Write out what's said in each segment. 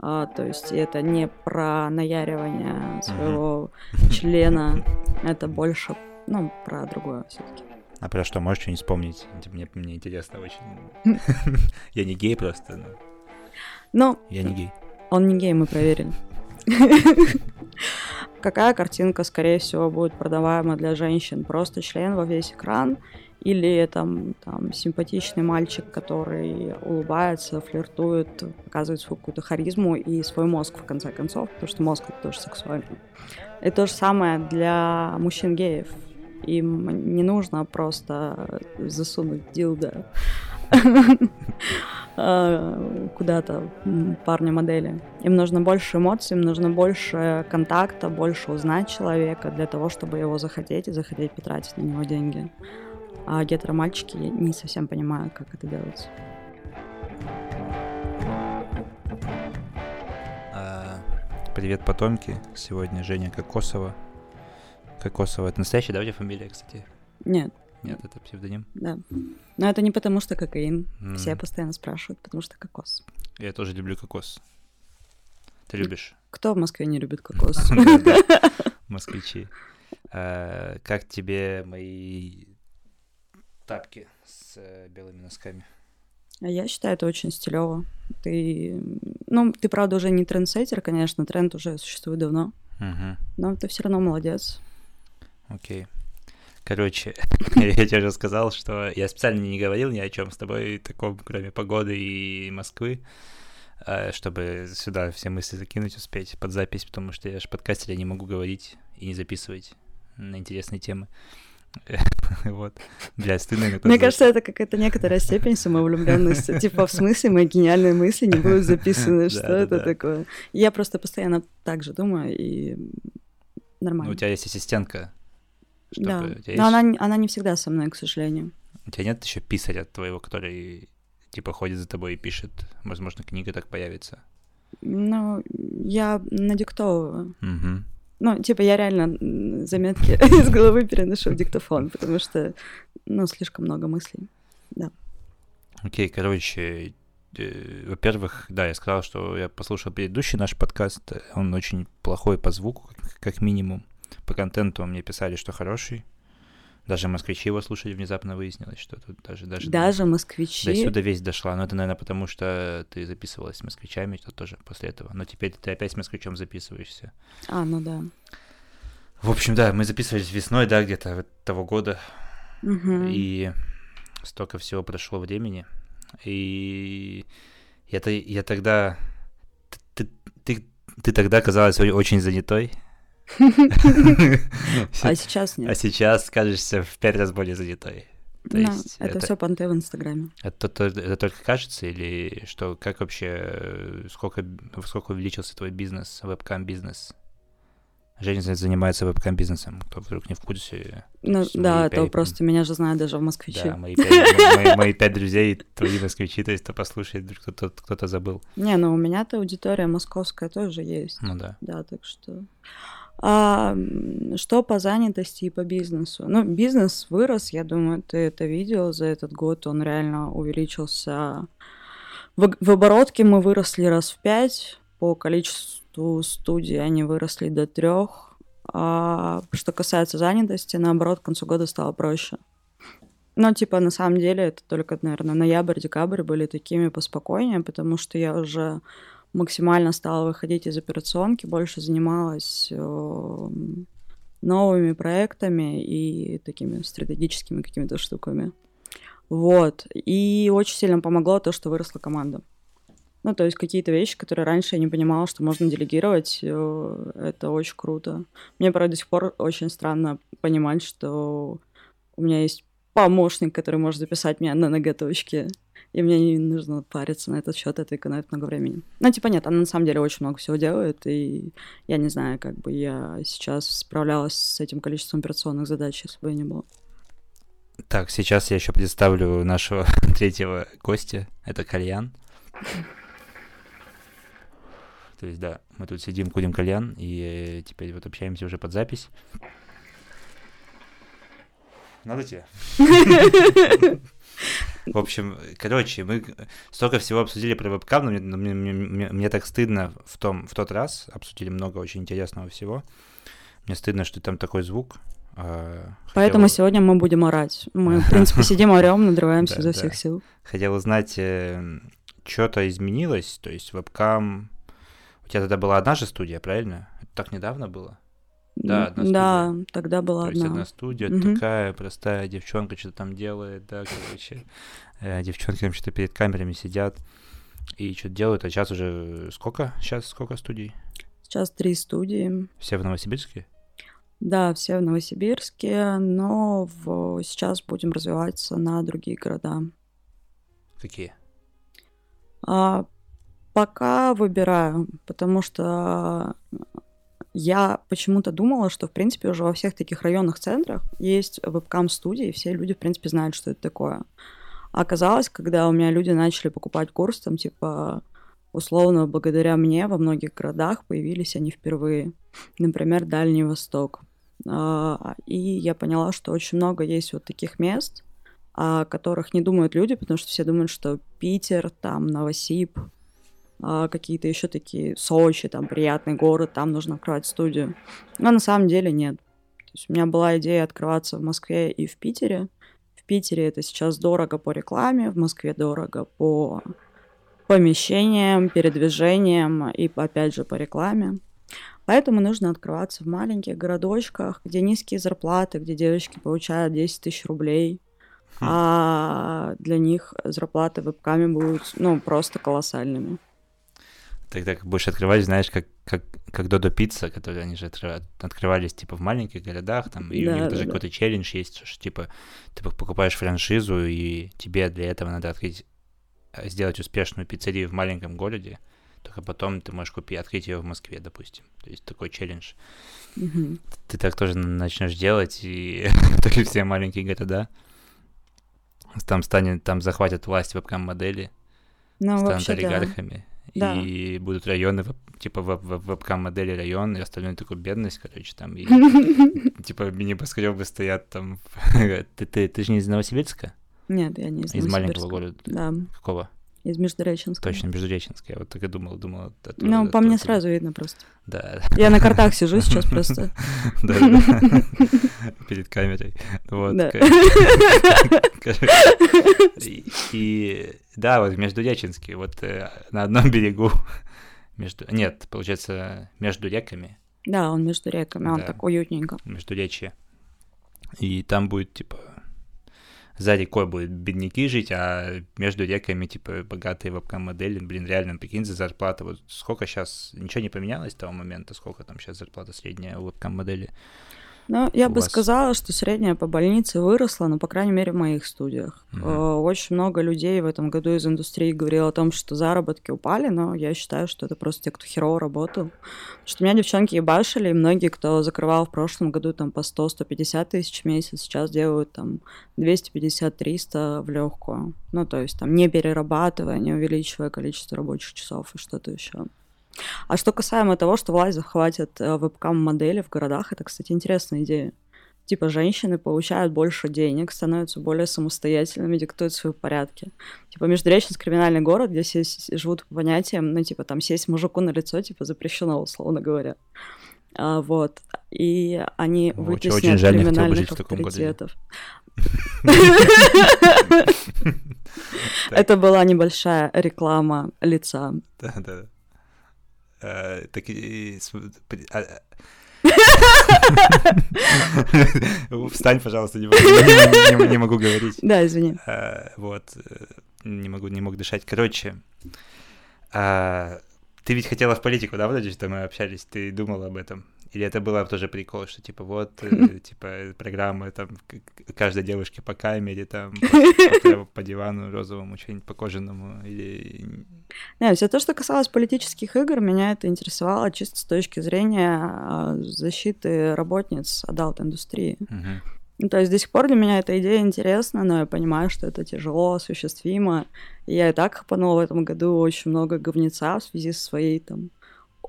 А, то есть это не про наяривание своего члена, это больше, ну, про другое все-таки. А про что можешь что-нибудь вспомнить? Мне, мне интересно очень. Я не гей просто, но... Ну, Я не гей. он не гей, мы проверили. Какая картинка, скорее всего, будет продаваема для женщин? Просто член во весь экран или там, там симпатичный мальчик, который улыбается, флиртует, показывает свою какую-то харизму и свой мозг, в конце концов, потому что мозг это тоже сексуально. И то же самое для мужчин-геев. Им не нужно просто засунуть дилда э, куда-то парня-модели. Им нужно больше эмоций, им нужно больше контакта, больше узнать человека для того, чтобы его захотеть и захотеть потратить на него деньги. А гетеромальчики не совсем понимают, как это делается. А, Привет, потомки. Сегодня Женя Кокосова. Кокосова. Это настоящая, да, у тебя фамилия, кстати? Нет, Нет, это псевдоним. да. Но это не потому, что кокаин. Все М, постоянно спрашивают, потому что кокос. Я тоже люблю кокос. Ты любишь? Кто в Москве не любит кокос? Москвичи. А, Как тебе мои тапки с э, белыми носками? А Я считаю, это очень стилево. Ты, ну, ты правда уже не трендсеттер, конечно, тренд уже существует давно, Мгм. но ты все равно молодец. Окей. Короче, я тебе уже сказал, что я специально не говорил ни о чем с тобой таком, кроме погоды и Москвы, э, чтобы сюда все мысли закинуть, успеть под запись, потому что я же подкастер, я не могу говорить и не записывать на интересные темы. Вот. Стыдно иногда. Мне кажется, это какая-то некоторая степень самовлюбленности. Типа, в смысле, мои гениальные мысли не будут записаны. Что это такое? Я просто постоянно так же думаю, и Ну, нормально. у тебя есть ассистентка. Да, но она, не- всегда со мной, к сожалению. У тебя нет еще писаря твоего, который типа ходит за тобой и пишет? Возможно, книга так появится. Ну, я надиктовываю. Ну, типа, я реально заметки из головы переношу в диктофон, потому что, ну, слишком много мыслей. Окей, короче, э, во-первых, да, я сказал, что я послушал предыдущий наш подкаст, э, он очень плохой по звуку, как минимум. По контенту мне писали, что хороший. Даже москвичи его слушали, внезапно выяснилось, что тут даже... Даже, Даже до москвичи... сюда весь дошла. Но это, наверное, потому что ты записывалась с москвичами, то тоже после этого. Но теперь ты опять с москвичом записываешься. А, ну да. В общем, да, мы записывались весной, да, где-то того года. Мгм. И столько всего прошло времени. И я, я тогда... Ты, ты, ты, тогда казалась очень занятой. А сейчас А нет. сейчас кажешься в пять раз более занятой. То Да, есть это это- все понты в Инстаграме. Это, то- это только кажется или что? Как вообще, э, сколько, сколько увеличился твой бизнес, вебкам-бизнес? Женя занимается вебкам-бизнесом, кто вдруг не в курсе. Ну да, это пять- просто меня же знают даже в москвичи. Да, мои пять, мои, мои пять друзей, твои москвичи, то есть кто послушает, вдруг кто-то, кто-то забыл. Не, ну у меня-то аудитория московская тоже есть. Ну да. Да, так что... А, что по занятости и по бизнесу? Ну, бизнес вырос, я думаю, ты это видел за этот год, он реально увеличился. В, в оборотке мы выросли раз в пять, по количеству студий они выросли до трех. А что касается занятости, наоборот, к концу года стало проще. Ну, типа, на самом деле, это только, наверное, ноябрь-декабрь были такими поспокойнее, потому что я уже максимально стала выходить из операционки, больше занималась э, новыми проектами и такими стратегическими какими-то штуками. Вот. И очень сильно помогло то, что выросла команда. Ну, то есть какие-то вещи, которые раньше я не понимала, что можно делегировать, э, это очень круто. Мне, правда, до сих пор очень странно понимать, что у меня есть помощник, который может записать меня на ноготочки, и мне не нужно париться на этот счет, это экономит много времени. Ну, типа, нет, она на самом деле очень много всего делает, и я не знаю, как бы я сейчас справлялась с этим количеством операционных задач, если бы я не было. Так, сейчас я еще представлю нашего третьего гостя. Это кальян. То есть, да, мы тут сидим, курим кальян, и теперь вот общаемся уже под запись. Надо тебе? В общем, короче, мы столько всего обсудили про вебкам, но мне, мне, мне, мне так стыдно в, том, в тот раз, обсудили много очень интересного всего. Мне стыдно, что там такой звук. А, Поэтому хотел... сегодня мы будем орать. Мы, в принципе, сидим, орем, надрываемся изо всех сил. Хотел узнать, э, что-то изменилось, то есть вебкам... У тебя тогда была одна же студия, правильно? Это так недавно было? Да, одна студия. Да, тогда была То одна. есть одна студия, угу. такая простая девчонка что-то там делает, да, короче. Э, девчонки там что-то перед камерами сидят и что-то делают, а сейчас уже сколько? Сейчас сколько студий? Сейчас три студии. Все в Новосибирске? Да, все в Новосибирске, но в... сейчас будем развиваться на другие города. Какие? А, пока выбираю, потому что я почему-то думала, что, в принципе, уже во всех таких районных центрах есть вебкам-студии, и все люди, в принципе, знают, что это такое. А оказалось, когда у меня люди начали покупать курс, там, типа, условно, благодаря мне во многих городах появились они впервые. Например, Дальний Восток. А, и я поняла, что очень много есть вот таких мест, о которых не думают люди, потому что все думают, что Питер, там, Новосиб, какие-то еще такие Сочи, там приятный город, там нужно открывать студию. Но на самом деле нет. То есть у меня была идея открываться в Москве и в Питере. В Питере это сейчас дорого по рекламе, в Москве дорого по помещениям, передвижениям и, опять же, по рекламе. Поэтому нужно открываться в маленьких городочках, где низкие зарплаты, где девочки получают 10 тысяч рублей, хм. а для них зарплаты вебками будут, ну, просто колоссальными. Тогда как будешь открывать, знаешь, как, как, как Додо Пицца, которые они же открывались, типа, в маленьких городах, там, и да, у них да, даже да. какой-то челлендж есть, что, типа, ты покупаешь франшизу, и тебе для этого надо открыть, э, сделать успешную пиццерию в маленьком городе, только потом ты можешь купить, открыть ее в Москве, допустим. То есть такой челлендж. Mm-hmm. Ты так тоже начнешь делать, и только все маленькие города. Там станет, там захватят власть вебкам-модели, ну, станут олигархами. Да да. и будут районы, типа вебкам-модели район, и остальное такую бедность, короче, там, и типа мини-небоскребы стоят там. ты же не из Новосибирска? Нет, я не из Из маленького города? Да. Какого? Из Междуреченска. Точно, Междуреченска. Я вот так и думал, думал. Ну, по мне сразу видно просто. Да. Я на картах сижу сейчас просто. Да, перед камерой. Вот. И да, вот Междуреченский, вот э, на одном берегу между... Нет, получается, между реками. Да, он между реками, он так уютненько. Между речи. И там будет, типа, за рекой будут бедняки жить, а между реками, типа, богатые вебкам-модели, блин, реально, прикинь, за зарплату, вот сколько сейчас, ничего не поменялось с того момента, сколько там сейчас зарплата средняя у вебкам-модели? Ну, я бы вас... сказала, что средняя по больнице выросла, но, по крайней мере, в моих студиях. Угу. Очень много людей в этом году из индустрии говорило о том, что заработки упали, но я считаю, что это просто те, кто херово работал. Потому что меня девчонки ебашили, и многие, кто закрывал в прошлом году там по 100-150 тысяч в месяц, сейчас делают там 250-300 в легкую. Ну, то есть там не перерабатывая, не увеличивая количество рабочих часов и что-то еще. А что касаемо того, что власть захватит э, вебкам-модели в городах, это, кстати, интересная идея. Типа женщины получают больше денег, становятся более самостоятельными, диктуют свои порядки. Типа Междуреченск криминальный город, где все живут по понятиям, ну, типа там сесть мужику на лицо, типа запрещено, условно говоря. А, вот. И они очень, вытеснят очень жаль, криминальных авторитетов. Это была небольшая реклама лица. Да, да. Э, так и... А, а. Встань, пожалуйста, не могу, не, не могу говорить. Да, извини. А, вот, э, не могу, не мог дышать. Короче, а, ты ведь хотела в политику, да, вроде, что мы общались, ты думала об этом? Или это было тоже прикол, что типа вот, э, типа программы там каждой девушке по камере, там по, дивану розовому, что-нибудь по кожаному, или... Не, все то, что касалось политических игр, меня это интересовало чисто с точки зрения а, защиты работниц адалт-индустрии. Угу. Ну, то есть до сих пор для меня эта идея интересна, но я понимаю, что это тяжело осуществимо. Я и так хапанула в этом году очень много говнеца в связи со своей там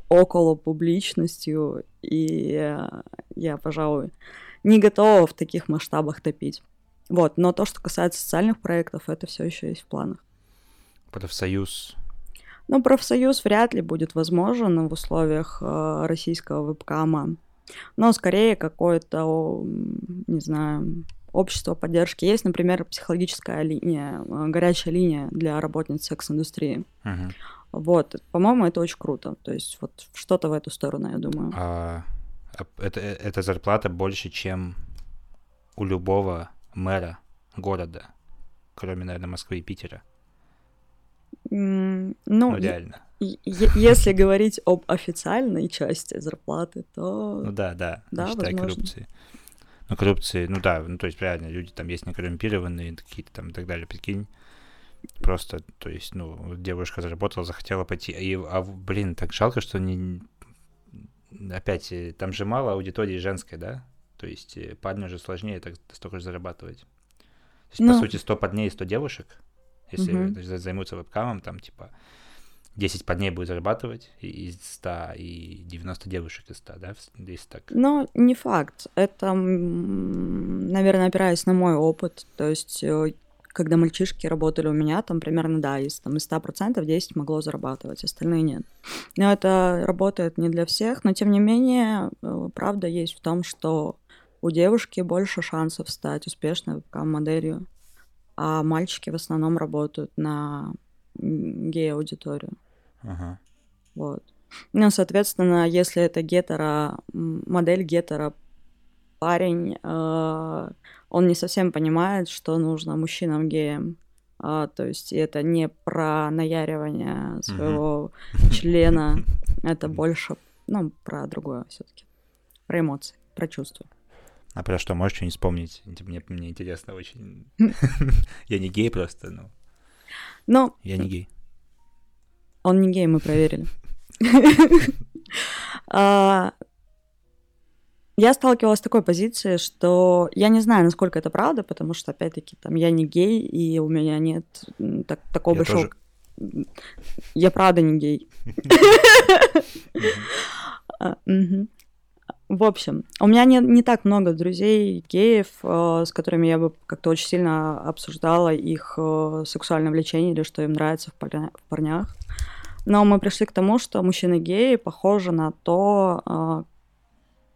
около публичностью, и я, пожалуй, не готова в таких масштабах топить. Вот, но то, что касается социальных проектов, это все еще есть в планах. Профсоюз. Ну, профсоюз вряд ли будет возможен в условиях э, российского вебкама. Но скорее какое-то, не знаю, общество поддержки. Есть, например, психологическая линия, э, горячая линия для работниц секс-индустрии. Мгм. Вот, по-моему, это очень круто. То есть вот что-то в эту сторону, я думаю. А, а это, эта зарплата больше, чем у любого мэра города, кроме, наверное, Москвы и Питера. Ну, Ну, реально. если говорить об официальной части зарплаты, Ну то да, да, не Да, считая возможно. коррупции. Ну, коррупции, ну да, ну то есть реально люди там есть некоррумпированные, какие-то там и так далее, прикинь. Просто, то есть, ну, девушка заработала, захотела пойти, и, а, блин, так жалко, что не... Опять, э, там же мало аудитории женской, да? То есть э, парню же сложнее так столько же зарабатывать. То есть, Ну. по сути, 100 парней, 100 девушек, если есть, займутся вебкамом, там, типа, 10 парней будет зарабатывать из 100, и 90 девушек из 100, да, если так. Но не факт. Это, наверное, опираясь на мой опыт. То есть, э, когда мальчишки работали у меня, там примерно, да, из, там, из 100% 10 могло зарабатывать, остальные нет. Но это работает не для всех, но тем не менее, э, правда есть в том, что у девушки больше шансов стать успешной моделью, а мальчики в основном работают на гей-аудиторию. Ага. Вот. Ну, соответственно, если это гетеро, м, модель гетеро парень, э, он не совсем понимает, что нужно мужчинам-геям. А, то есть это не про наяривание своего члена, это больше, ну, про другое все-таки. Про эмоции, про чувства. А про что, можешь что-нибудь вспомнить? Типа, Мне, мне интересно очень. Я не гей просто, ну, Но я не гей. он не гей, мы проверили. Я сталкивалась с такой позицией, что я не знаю, насколько это правда, потому что, опять-таки, там, я не гей, и у меня нет так- такого Я большого... тоже. Я правда не гей. А. В общем, у меня не, не так много друзей геев, э, с которыми я бы как-то очень сильно обсуждала их э, сексуальное влечение или что им нравится в, парня- в парнях. Но мы пришли к тому, что мужчины геи похожи на то э,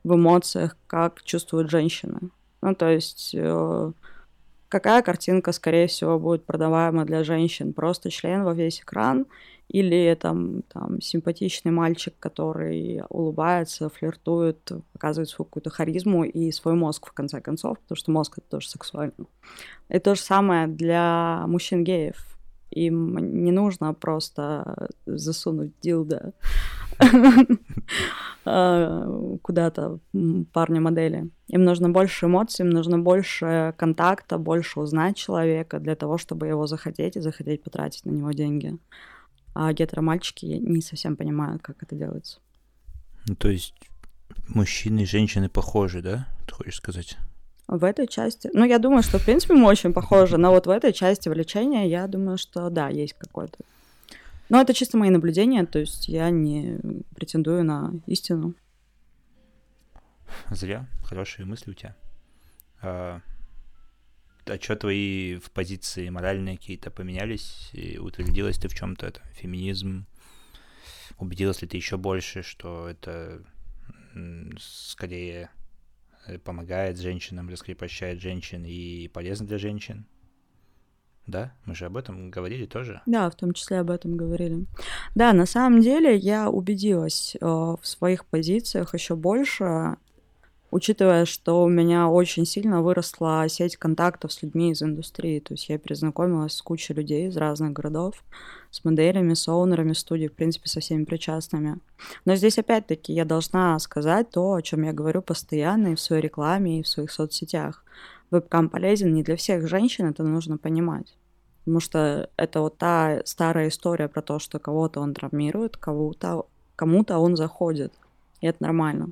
в эмоциях, как чувствуют женщины. Ну, то есть э, какая картинка, скорее всего, будет продаваема для женщин? Просто член во весь экран или там, там симпатичный мальчик, который улыбается, флиртует, показывает свою какую-то харизму и свой мозг, в конце концов, потому что мозг — это тоже сексуально. И то же самое для мужчин-геев. Им не нужно просто засунуть дилда э, куда-то парня-модели. Им нужно больше эмоций, им нужно больше контакта, больше узнать человека для того, чтобы его захотеть и захотеть потратить на него деньги. А гетеромальчики не совсем понимают, как это делается. Ну, то есть мужчины и женщины похожи, да? Ты хочешь сказать? В этой части... Ну, я думаю, что, в принципе, мы очень похожи, но вот в этой части влечения, я думаю, что да, есть какой-то. Но это чисто мои наблюдения, то есть я не претендую на истину. Зря. Хорошие мысли у тебя. А, а что твои в позиции моральные какие-то поменялись? И утвердилась ты в чем-то? Это феминизм? Убедилась ли ты еще больше, что это скорее помогает женщинам, раскрепощает женщин и полезно для женщин? Да, мы же об этом говорили тоже. Да, в том числе об этом говорили. Да, на самом деле я убедилась э, в своих позициях еще больше, учитывая, что у меня очень сильно выросла сеть контактов с людьми из индустрии. То есть я перезнакомилась с кучей людей из разных городов, с моделями, с оунерами студий, в принципе, со всеми причастными. Но здесь опять-таки я должна сказать то, о чем я говорю постоянно и в своей рекламе, и в своих соцсетях. Вебкам полезен не для всех женщин, это нужно понимать. Потому что это вот та старая история про то, что кого-то он травмирует, кого-то, кому-то он заходит. И это нормально.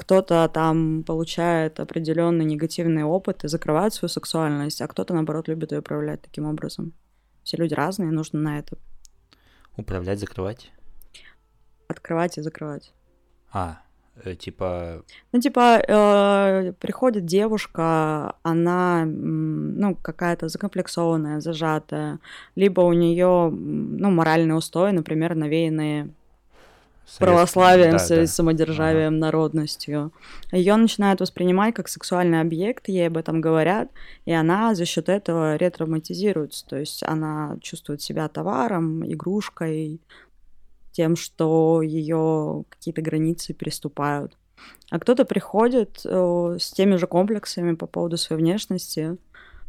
Кто-то там получает определенный негативный опыт и закрывает свою сексуальность, а кто-то, наоборот, любит ее проявлять таким образом. Все люди разные, нужно на это Управлять, закрывать. открывать и закрывать. А, Э, типа... Ну, типа, э, приходит девушка, она, ну, какая-то закомплексованная, зажатая, либо у нее, ну, моральные устои, например, навеянные православием, да, да. самодержавием, ага. народностью. Ее начинают воспринимать как сексуальный объект, ей об этом говорят, и она за счет этого ретравматизируется. То есть она чувствует себя товаром, игрушкой, тем, что ее какие-то границы переступают. А кто-то приходит э, с теми же комплексами по поводу своей внешности,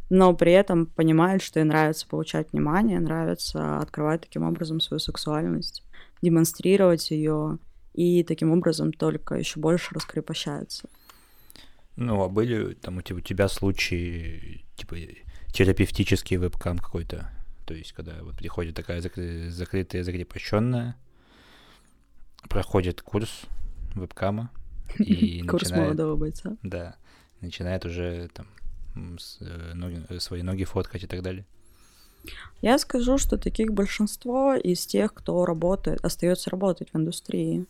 но при этом понимает, что ей нравится получать внимание, нравится открывать таким образом свою сексуальность, демонстрировать ее, и таким образом только еще больше раскрепощается. Ну, а были там у тебя, у тебя случаи, типа, терапевтический вебкам какой-то? То есть, когда вот приходит такая закры- закрытая, закрепощенная, проходит курс вебкама и Курс начинает, молодого бойца. Да, начинает уже там с, ноги, э, свои ноги фоткать и так далее. Я скажу, что таких большинство из тех, кто работает, остается работать в индустрии.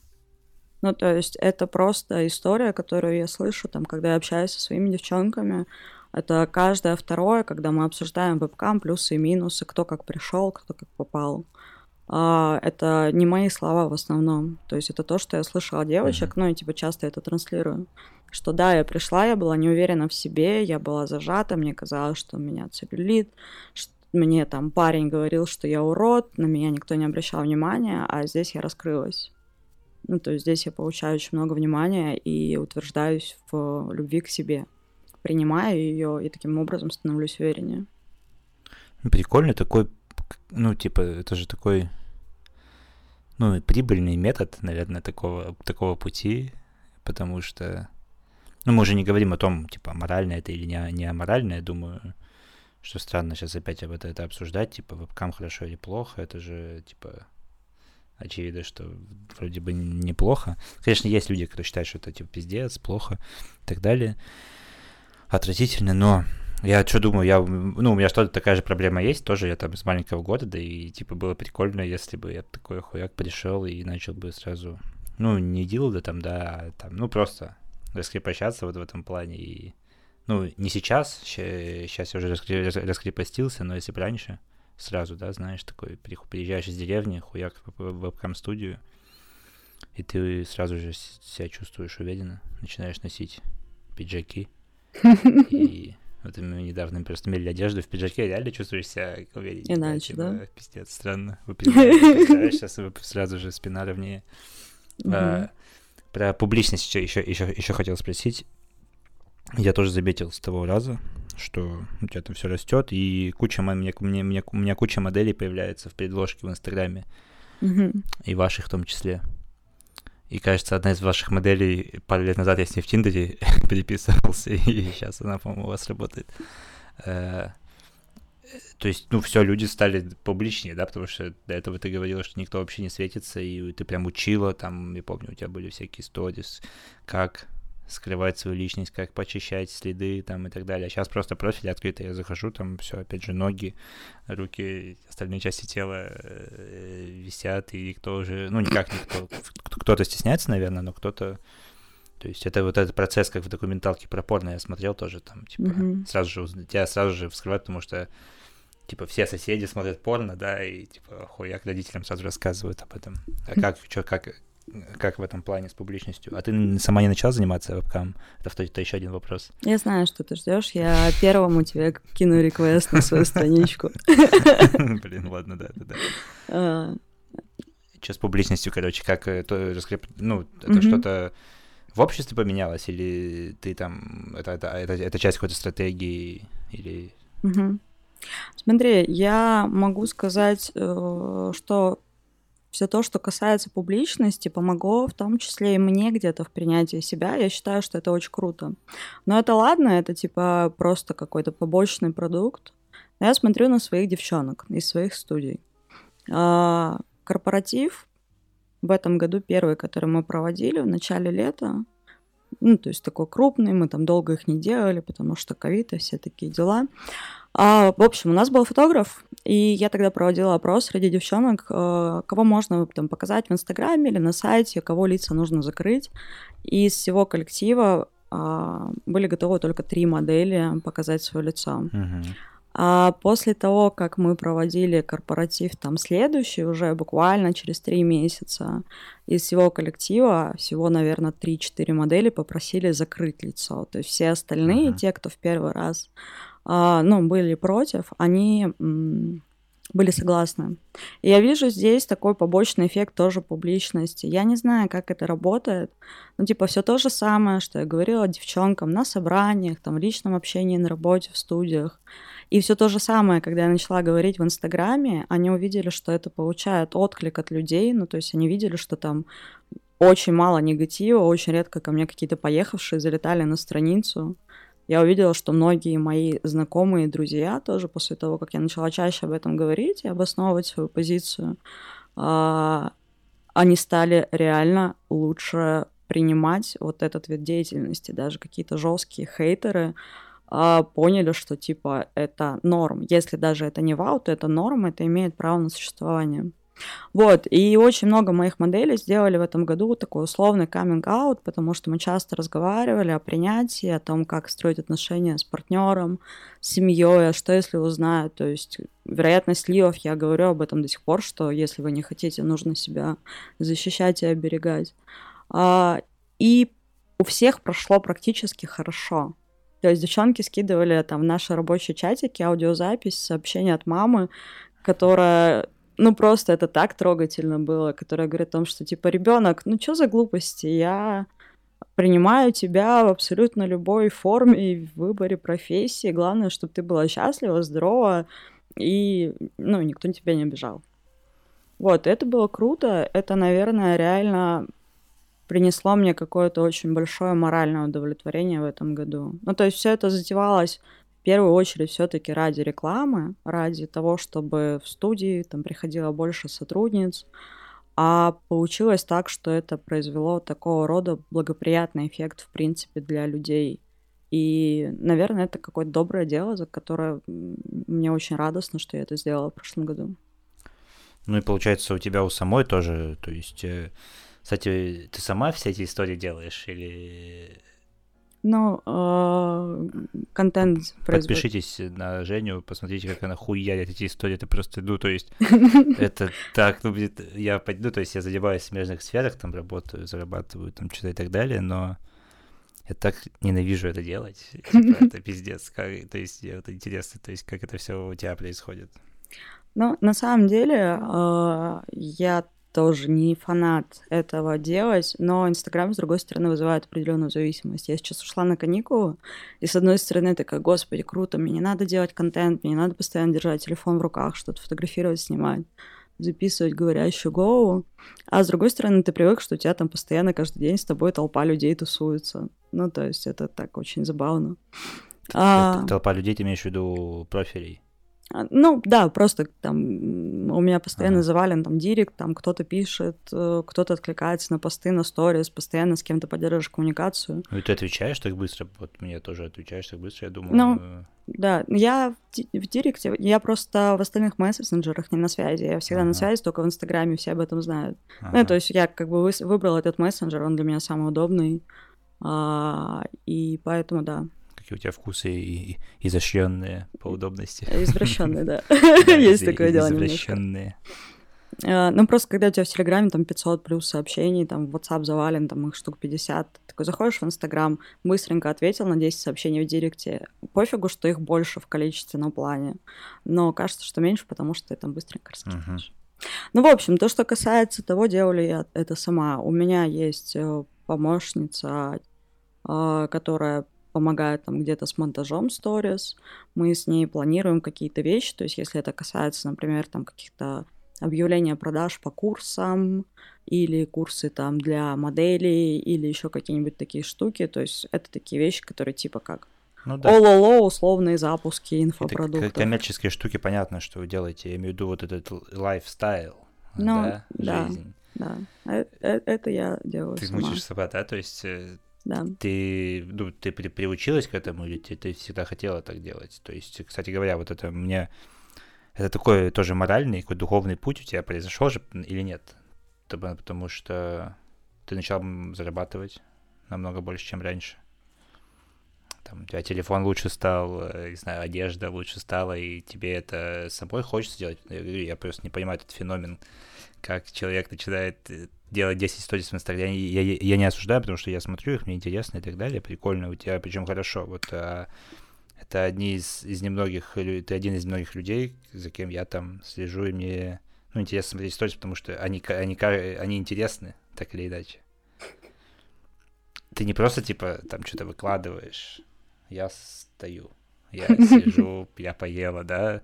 Ну, то есть это просто история, которую я слышу, там, когда я общаюсь со своими девчонками. Это каждое второе, когда мы обсуждаем вебкам, плюсы и минусы, кто как пришел, кто как попал. А, это не мои слова в основном. То есть это то, что я слышала от девочек, mm-hmm. ну и типа часто это транслирую. Что да, я пришла, я была не уверена в себе, я была зажата, мне казалось, что у меня целлюлит, что мне там парень говорил, что я урод, на меня никто не обращал внимания, а здесь я раскрылась. Ну, то есть здесь я получаю очень много внимания и утверждаюсь в любви к себе. Принимаю ее и таким образом становлюсь увереннее. Прикольный такой, ну, типа, это же такой ну, прибыльный метод, наверное, такого, такого пути, потому что, ну, мы уже не говорим о том, типа, морально это или не, не аморально, я думаю, что странно сейчас опять об этом это обсуждать, типа, вебкам хорошо или плохо, это же, типа, очевидно, что вроде бы неплохо. Конечно, есть люди, которые считают, что это, типа, пиздец, плохо и так далее, отвратительно, но я что думаю, я, ну, у меня что-то такая же проблема есть, тоже я там с маленького года, да и, типа, было прикольно, если бы я такой хуяк пришел и начал бы сразу, ну, не да там, да, а там, ну, просто раскрепощаться вот в этом плане и, ну, не сейчас, сейчас я уже раскрепостился, но если бы раньше, сразу, да, знаешь, такой, приезжаешь из деревни, хуяк в вебкам-студию, и ты сразу же себя чувствуешь уверенно, начинаешь носить пиджаки, и вот мы недавно просто мерили одежду в пиджаке, реально чувствуешь себя увереннее. Иначе, да? Типа, пиздец, странно. Выпрямляешь, сейчас сразу же спина ровнее. А, про публичность еще, еще, еще, еще хотел спросить. Я тоже заметил с того раза, что у тебя там все растет, и куча, мне, мне, мне, у меня куча моделей появляется в предложке в Инстаграме, и ваших в том числе. И, кажется, одна из ваших моделей пару лет назад я с ней в Тиндере переписывался, и сейчас она, по-моему, у вас работает. Э, то есть, ну, все, люди стали публичнее, да, потому что до этого ты говорила, что никто вообще не светится, и ты прям учила, там, я помню, у тебя были всякие сторис, как скрывать свою личность, как почищать следы там и так далее. А сейчас просто профиль открытый, я захожу, там все, опять же, ноги, руки, остальные части тела э, висят, и никто уже, ну, никак никто, кто-то стесняется, наверное, но кто-то то есть это вот этот процесс, как в документалке про порно я смотрел тоже там, типа, mm-hmm. сразу же, тебя сразу же вскрывают, потому что, типа, все соседи смотрят порно, да, и, типа, хуяк родителям сразу рассказывают об этом. А как, что, как, как в этом плане с публичностью? А ты сама не начала заниматься вебкам? Это, это еще один вопрос. Я знаю, что ты ждешь. Я первому тебе кину реквест на свою страничку. Блин, ладно, да, да, да. А. Что с публичностью, короче, как это раскреп... Ну, это что-то в обществе поменялось, или ты там... Это, это, это, это часть какой-то стратегии, или... Смотри, я могу сказать, э, что все то, что касается публичности, помогло в том числе и мне где-то в принятии себя. Я считаю, что это очень круто. Но это ладно, это типа просто какой-то побочный продукт. Но я смотрю на своих девчонок из своих студий. А, корпоратив в этом году первый, который мы проводили в начале лета, ну, то есть такой крупный, мы там долго их не делали, потому что ковид и все такие дела. А, в общем, у нас был фотограф, и я тогда проводила опрос среди девчонок, э, кого можно там показать в Инстаграме или на сайте, кого лица нужно закрыть. И из всего коллектива а, были готовы только три модели показать свое лицо. Мгм. А после того, как мы проводили корпоратив там следующий, уже буквально через три месяца, из всего коллектива всего, наверное, 3-4 модели попросили закрыть лицо. То есть все остальные, Мгм. те, кто в первый раз, ну, были против, они были согласны. И я вижу здесь такой побочный эффект тоже публичности. Я не знаю, как это работает. Ну, типа, все то же самое, что я говорила девчонкам на собраниях, там, в личном общении, на работе, в студиях. И все то же самое, когда я начала говорить в Инстаграме, они увидели, что это получает отклик от людей, ну, то есть они видели, что там очень мало негатива, очень редко ко мне какие-то поехавшие залетали на страницу. Я увидела, что многие мои знакомые и друзья тоже после того, как я начала чаще об этом говорить и обосновывать свою позицию, а, они стали реально лучше принимать вот этот вид деятельности. Даже какие-то жесткие хейтеры а, поняли, что типа это норм. Если даже это не вау, то это норм, это имеет право на существование. Вот, и очень много моих моделей сделали в этом году такой условный каминг-аут, потому что мы часто разговаривали о принятии, о том, как строить отношения с партнером, с семьей, а что если узнают. То есть вероятность сливов, я говорю об этом до сих пор, что если вы не хотите, нужно себя защищать и оберегать. А, и у всех прошло практически хорошо. То есть девчонки скидывали там в наши рабочие чатики аудиозапись, сообщение от мамы, которая ну, просто это так трогательно было, которая говорит о том, что, типа, ребенок, ну, что за глупости? Я принимаю тебя в абсолютно любой форме и в выборе профессии. Главное, чтобы ты была счастлива, здорова, и, ну, никто тебя не обижал. Вот, это было круто. Это, наверное, реально принесло мне какое-то очень большое моральное удовлетворение в этом году. Ну, то есть все это затевалось в первую очередь все-таки ради рекламы, ради того, чтобы в студии там приходило больше сотрудниц, а получилось так, что это произвело такого рода благоприятный эффект, в принципе, для людей. И, наверное, это какое-то доброе дело, за которое мне очень радостно, что я это сделала в прошлом году. Ну и получается у тебя у самой тоже, то есть, э, кстати, ты сама все эти истории делаешь или ну, э, контент производит. Подпишитесь на Женю, посмотрите, как она хуярит эти истории. Это просто, ну, то есть, это так, ну, будет, я пойду, то есть, я задеваюсь в смежных сферах, там работаю, зарабатываю, там, что-то и так далее, но я так ненавижу это делать. Типа, это пиздец. Как, то есть, это интересно, то есть, как это все у тебя происходит. Ну, на самом деле, э, я тоже не фанат этого делать, но Инстаграм, с другой стороны, вызывает определенную зависимость. Я сейчас ушла на каникулы, и с одной стороны такая, господи, круто, мне не надо делать контент, мне не надо постоянно держать телефон в руках, что-то фотографировать, снимать, записывать говорящую голову. А с другой стороны, ты привык, что у тебя там постоянно каждый день с тобой толпа людей тусуется. Ну, то есть это так очень забавно. А... Толпа людей, ты имеешь в виду профилей? А, ну, да, просто там у меня постоянно ага. завален там директ, там кто-то пишет, э, кто-то откликается на посты, на сторис, постоянно с кем-то поддерживаешь коммуникацию. Ну и ты отвечаешь так быстро? Вот мне тоже отвечаешь так быстро, я думаю. Ну, э... да, я в, в директе, я просто в остальных мессенджерах не на связи, я всегда ага. на связи, только в Инстаграме все об этом знают. Ага. Ну, то есть я как бы выбрал этот мессенджер, он для меня самый удобный, а, и поэтому, да какие у тебя вкусы и, изощренные по удобности. Извращенные, да. Есть такое дело Извращенные. Ну, просто когда у тебя в Телеграме там 500 плюс сообщений, там WhatsApp завален, там их штук 50, ты такой заходишь в Инстаграм, быстренько ответил на 10 сообщений в Директе. Пофигу, что их больше в количественном плане, но кажется, что меньше, потому что ты там быстренько раскидываешь. Ну, в общем, то, что касается того, делаю ли я это сама. У меня есть э, помощница, э, которая помогает там где-то с монтажом сторис, мы с ней планируем какие-то вещи, то есть если это касается, например, там каких-то объявления продаж по курсам или курсы там для моделей или еще какие-нибудь такие штуки, то есть это такие вещи, которые типа как ну, да. ОЛО, условные запуски инфопродуктов. Это коммерческие штуки, понятно, что вы делаете. Я имею в виду вот этот лайфстайл, ну, да, да, жизнь. Да, это, э, это я делаю Ты сама. мучишь себя, да? То есть э, да. Ты, ну, ты при, приучилась к этому или ты, ты всегда хотела так делать? То есть, кстати говоря, вот это мне... Это такой тоже моральный, какой духовный путь у тебя произошел же или нет? Потому что ты начал зарабатывать намного больше, чем раньше. Там, у тебя телефон лучше стал, э, не знаю, одежда лучше стала, и тебе это самой хочется делать. Я просто не понимаю этот феномен, как человек начинает э, делать 10 сторис в Инстаграме. Я, я, я не осуждаю, потому что я смотрю их, мне интересно и так далее. Прикольно у тебя, причем хорошо. Вот а, это одни из, из немногих, ты один из многих людей, за кем я там слежу, и мне ну, интересно смотреть сторис, потому что они, они, они интересны, так или иначе. Ты не просто, типа, там что-то выкладываешь. Я стою, я сижу, я поела, да,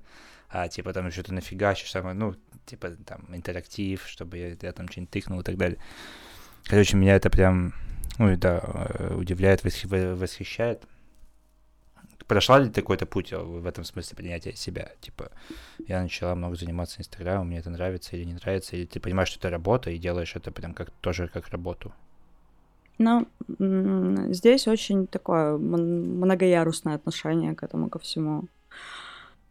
а типа там что-то нафигачишь, самое, ну, типа там интерактив, чтобы я, я там что-нибудь тыкнул и так далее. Короче, меня это прям, ну, да, э, удивляет, восхищает. Прошла ли ты какой-то путь э, в этом смысле принятия себя? Типа, я начала много заниматься Инстаграмом, мне это нравится или не нравится, или ты понимаешь, что это работа, и делаешь это прям как тоже как работу? Ну, здесь очень такое многоярусное отношение к этому, ко всему.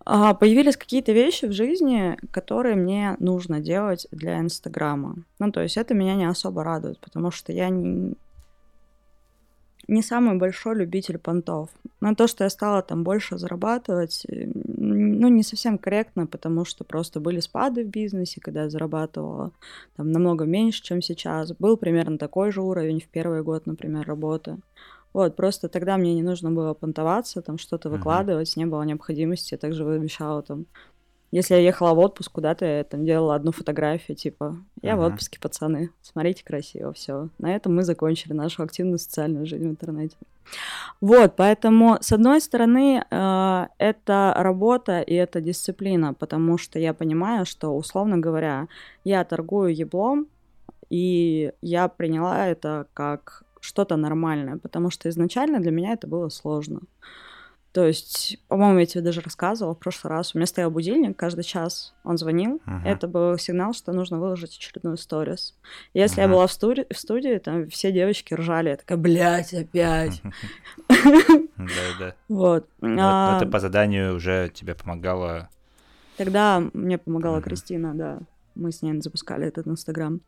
А, появились какие-то вещи в жизни, которые мне нужно делать для Инстаграма. Ну, то есть это меня не особо радует, потому что я не, не самый большой любитель понтов. Но то, что я стала там больше зарабатывать, э, ну, не совсем корректно, потому что просто были спады в бизнесе, когда я зарабатывала там намного меньше, чем сейчас. Был примерно такой же уровень в первый год, например, работы. Вот, просто тогда мне не нужно было понтоваться, там что-то выкладывать, uh-huh. не было необходимости. Я также обещала там, если я ехала в отпуск куда-то, я там делала одну фотографию, типа, я uh-huh. в отпуске, пацаны, смотрите красиво, все. На этом мы закончили нашу активную социальную жизнь в интернете. Вот, поэтому, с одной стороны, э, это работа и это дисциплина, потому что я понимаю, что, условно говоря, я торгую еблом, и я приняла это как что-то нормальное, потому что изначально для меня это было сложно. То есть, по-моему, я тебе даже рассказывала в прошлый раз. У меня стоял будильник каждый час, он звонил. Uh-huh. Это был сигнал, что нужно выложить очередную сторис. Если uh-huh. я была в, студи- в студии, там все девочки ржали. Я такая, блядь, опять. Да-да. Вот. Но это по заданию уже тебе помогало... Тогда мне помогала Кристина, да мы с ней запускали этот Инстаграм.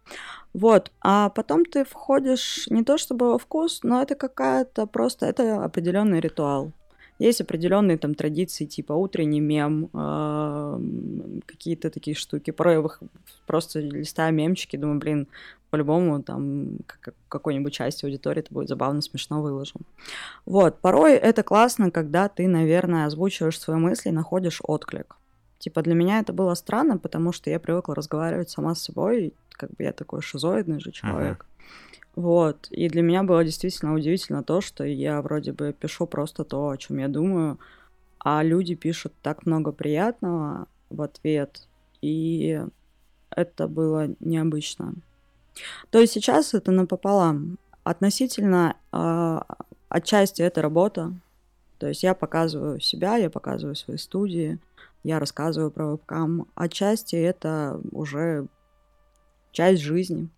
Вот, а потом ты входишь не то чтобы во вкус, но это какая-то просто, это определенный ритуал. Есть определенные там традиции, типа утренний мем, э, какие-то такие штуки. Порой я просто листаю мемчики, думаю, блин, по-любому там какой-нибудь части аудитории это будет забавно, смешно выложим. Вот, порой это классно, когда ты, наверное, озвучиваешь свои мысли и находишь отклик. Типа для меня это было странно, потому что я привыкла разговаривать сама с собой, как бы я такой шизоидный же человек. Uh-huh. Вот. И для меня было действительно удивительно то, что я вроде бы пишу просто то, о чем я думаю, а люди пишут так много приятного в ответ, и это было необычно. То есть сейчас это напополам. Относительно э, отчасти это работа. То есть я показываю себя, я показываю свои студии, я рассказываю про вебкам. Отчасти это уже часть жизни.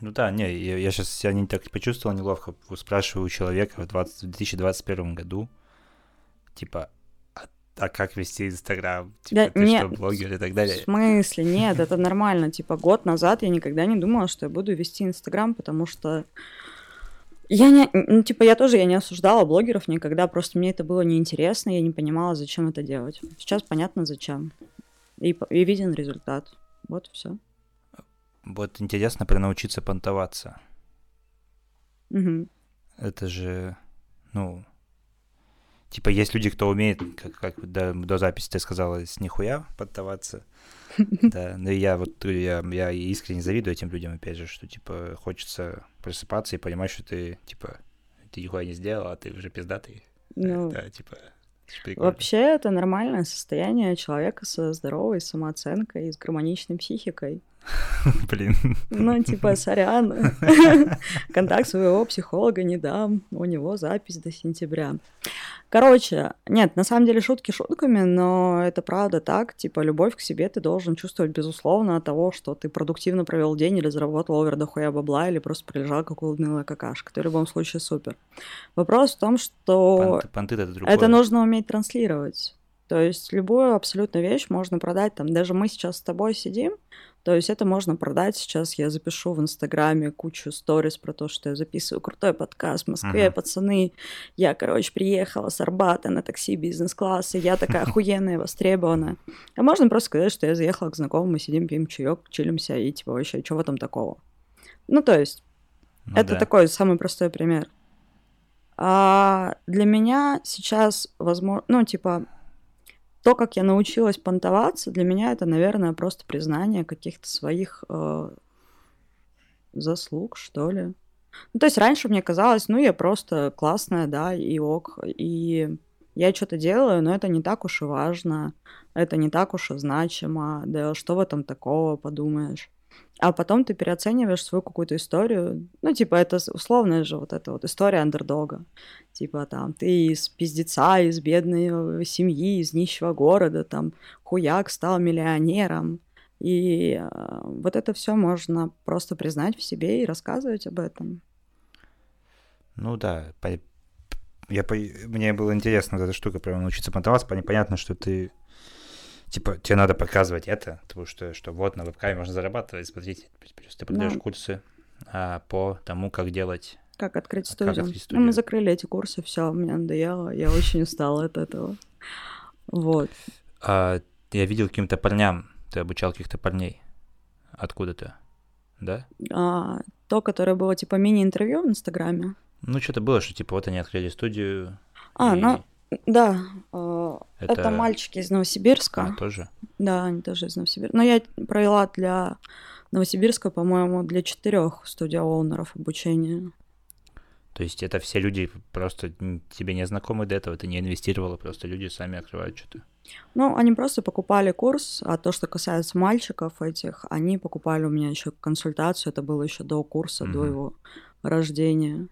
Ну да, не, я, я сейчас себя не так почувствовал неловко. Спрашиваю у человека в, 20, в 2021 году, типа, а, а как вести Инстаграм? Типа, да, ты нет, что, блогер и так далее? В смысле? Нет, это нормально. Типа, год назад я никогда не думала, что я буду вести Инстаграм, потому что я не, ну, типа, я тоже, я не осуждала блогеров никогда, просто мне это было неинтересно, я не понимала, зачем это делать. Сейчас понятно, зачем. И, и виден результат. Вот все. Вот интересно про научиться понтоваться. Угу. Это же, ну, типа, есть люди, кто умеет, как, как до, до записи ты сказала, с нихуя понтоваться. Да, ну я вот я, я искренне завидую этим людям, опять же, что типа хочется просыпаться и понимать, что ты типа ты нихуя не сделал, а ты уже пиздатый. Ну, да, типа. Вообще это нормальное состояние человека со здоровой самооценкой и с гармоничной психикой. Блин. Ну, типа, сорян. Контакт своего психолога не дам. У него запись до сентября. Короче, нет, на самом деле шутки шутками, но это правда так. Типа, любовь к себе ты должен чувствовать, безусловно, от того, что ты продуктивно провел день или заработал овер дохуя бабла, или просто прилежал, как улыбнулая какашка. Ты в любом случае супер. Вопрос в том, что Понты, понты это это нужно уметь транслировать. То есть любую абсолютно вещь можно продать. Там даже мы сейчас с тобой сидим, то есть это можно продать. Сейчас я запишу в Инстаграме кучу сториз про то, что я записываю крутой подкаст в Москве, Ага. пацаны. Я, короче, приехала с Арбата на такси бизнес-класса, я такая охуенная, востребованная. А можно просто сказать, что я заехала к знакомым, мы сидим, пьем чаек, чилимся, и типа вообще, что в этом такого? Ну, то есть, Ну это да. такой самый простой пример. А для меня сейчас, возможно, ну, типа, то, как я научилась понтоваться, для меня это, наверное, просто признание каких-то своих э, заслуг, что ли. Ну, то есть раньше мне казалось, ну, я просто классная, да, и ок, и я что-то делаю, но это не так уж и важно, это не так уж и значимо, да что в этом такого, подумаешь. А потом ты переоцениваешь свою какую-то историю. Ну, типа, это условная же вот эта вот история андердога. Типа, там, ты из пиздеца, из бедной э, семьи, из нищего города, там, хуяк стал миллионером. И э, вот это все можно просто признать в себе и рассказывать об этом. Ну да, по- я, по- мне было интересно эта штука, прямо научиться понтоваться. Пон- Понятно, что ты, типа, тебе надо показывать это, потому что, что вот на вебкаме можно зарабатывать, смотрите, ты продаешь Да. курсы а, по тому, как делать. Как открыть А как студию. открыть Ну, мы студию? закрыли эти курсы, все, мне надоело, я очень устала от этого. Вот. А, я видел каким-то парням, ты обучал каких-то парней откуда-то, да? А, то, которое было типа мини-интервью в Инстаграме. Ну, что-то было, что типа вот они открыли студию. А, и ну, да, э, это... это мальчики из Новосибирска. а, тоже. Да, они тоже из Новосибирска. Но я провела для Новосибирска, по-моему, для четырех студия-оунеров обучение. То есть это все люди просто тебе не знакомы до этого, ты не инвестировала, просто люди сами открывают что-то. Ну, они просто покупали курс, а то, что касается мальчиков этих, они покупали у меня еще консультацию, это было еще до курса, до Мгм. его рождения.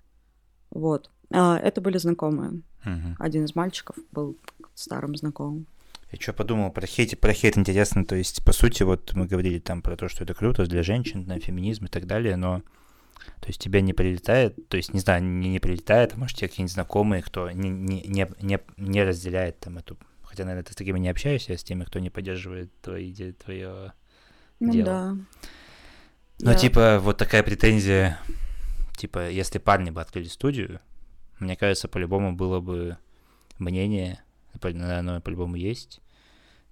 Вот. А, это были знакомые. Мгм. Один из мальчиков был старым знакомым. Я что подумал про хейт, про хейт интересно, то есть, по сути, вот мы говорили там про то, что это круто для женщин, на феминизм и так далее, но то есть тебя не прилетает, то есть, не знаю, не, не прилетает, а может, тебе какие-нибудь знакомые, кто не, не, не, не, разделяет там эту... Хотя, наверное, ты с такими не общаешься, с теми, кто не поддерживает твои, твое... Ну Дело. да. Ну, Я- типа, вот такая претензия, типа, если парни бы открыли студию, мне кажется, по-любому было бы мнение, по- оно по-любому есть,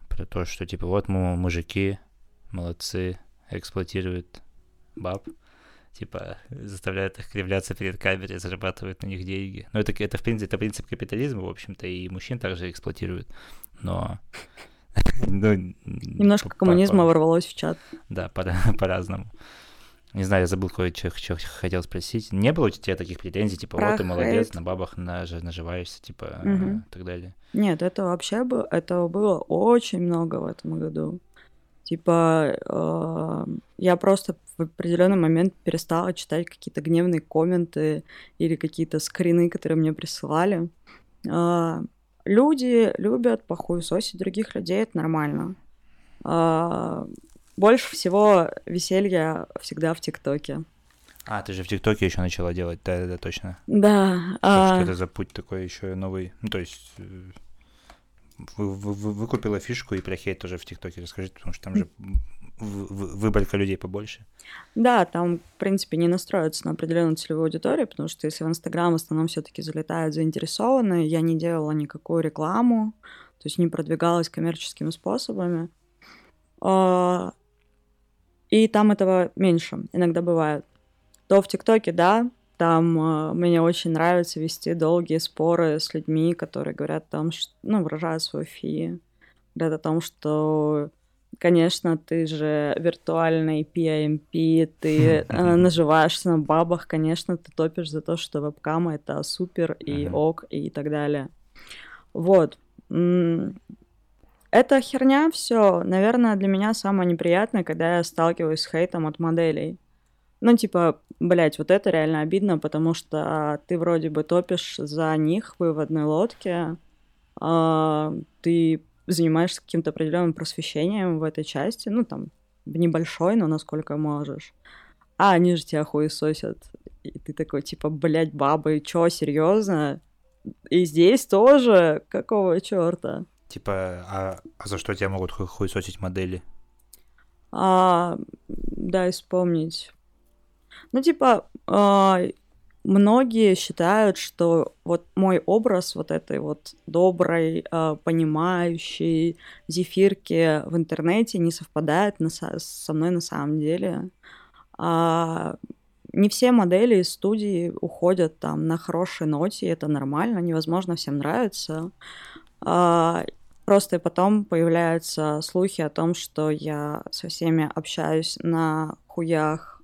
про то, что, типа, вот мы мужики, молодцы, эксплуатируют баб, типа, заставляют их кривляться перед камерой, зарабатывают на них деньги. Ну, это, это, в принципе, это принцип капитализма, в общем-то, и мужчин также эксплуатируют, но... ну, Немножко по- по- коммунизма по- ворвалось в чат. да, по- по-разному. Не знаю, я забыл кое-что что хотел спросить. Не было у тебя таких претензий, типа, Про вот ты молодец, на бабах наж- наживаешься, типа, Мгм. и так далее. Нет, это вообще было, этого было очень много в этом году. Типа, э, я просто в определенный момент перестала читать какие-то гневные комменты или какие-то скрины, которые мне присылали. А, люди любят похуесосить других людей, это нормально. А, больше всего веселья всегда в ТикТоке. А, ты же в ТикТоке еще начала делать, да, да, точно. Да. Что, а, что это за путь такой еще новый? Ну, то есть, э, вы, вы- вы- выкупила фишку и про хейт тоже в ТикТоке расскажите, потому что там же вы- вы- выборка людей побольше. Да, там, в принципе, не настроиться на определенную целевую аудиторию, потому что если в Инстаграм в основном все-таки залетают заинтересованные, я не делала никакую рекламу, то есть не продвигалась коммерческими способами. И там этого меньше, иногда бывает. То в ТикТоке, да, там а, мне очень нравится вести долгие споры с людьми, которые говорят о том, что, ну, выражают свою фи, говорят о том, что Конечно, ты же виртуальный PIMP, ты э, наживаешься на бабах, конечно, ты топишь за то, что вебкам это супер и ок и так далее. Вот. М, Это херня все. Наверное, для меня самое неприятное, когда я сталкиваюсь с хейтом от моделей. Ну, типа, блядь, вот это реально обидно, потому что ты вроде бы топишь за них в одной лодке, а ты занимаешься каким-то определенным просвещением в этой части, ну, там, небольшой, но насколько можешь. А они же тебя хуесосят. И ты такой, типа, блядь, бабы, чё, серьезно? И здесь тоже? Какого черта? Типа, а, а за что тебя могут хуесосить модели? А, дай вспомнить. Ну, типа, а, многие считают, что вот мой образ вот этой вот доброй, а, понимающей зефирки в интернете не совпадает на, со мной на самом деле. А, не все модели из студии уходят там на хорошей ноте, это нормально, невозможно всем нравится. А, просто потом появляются слухи о том, что я со всеми общаюсь на хуях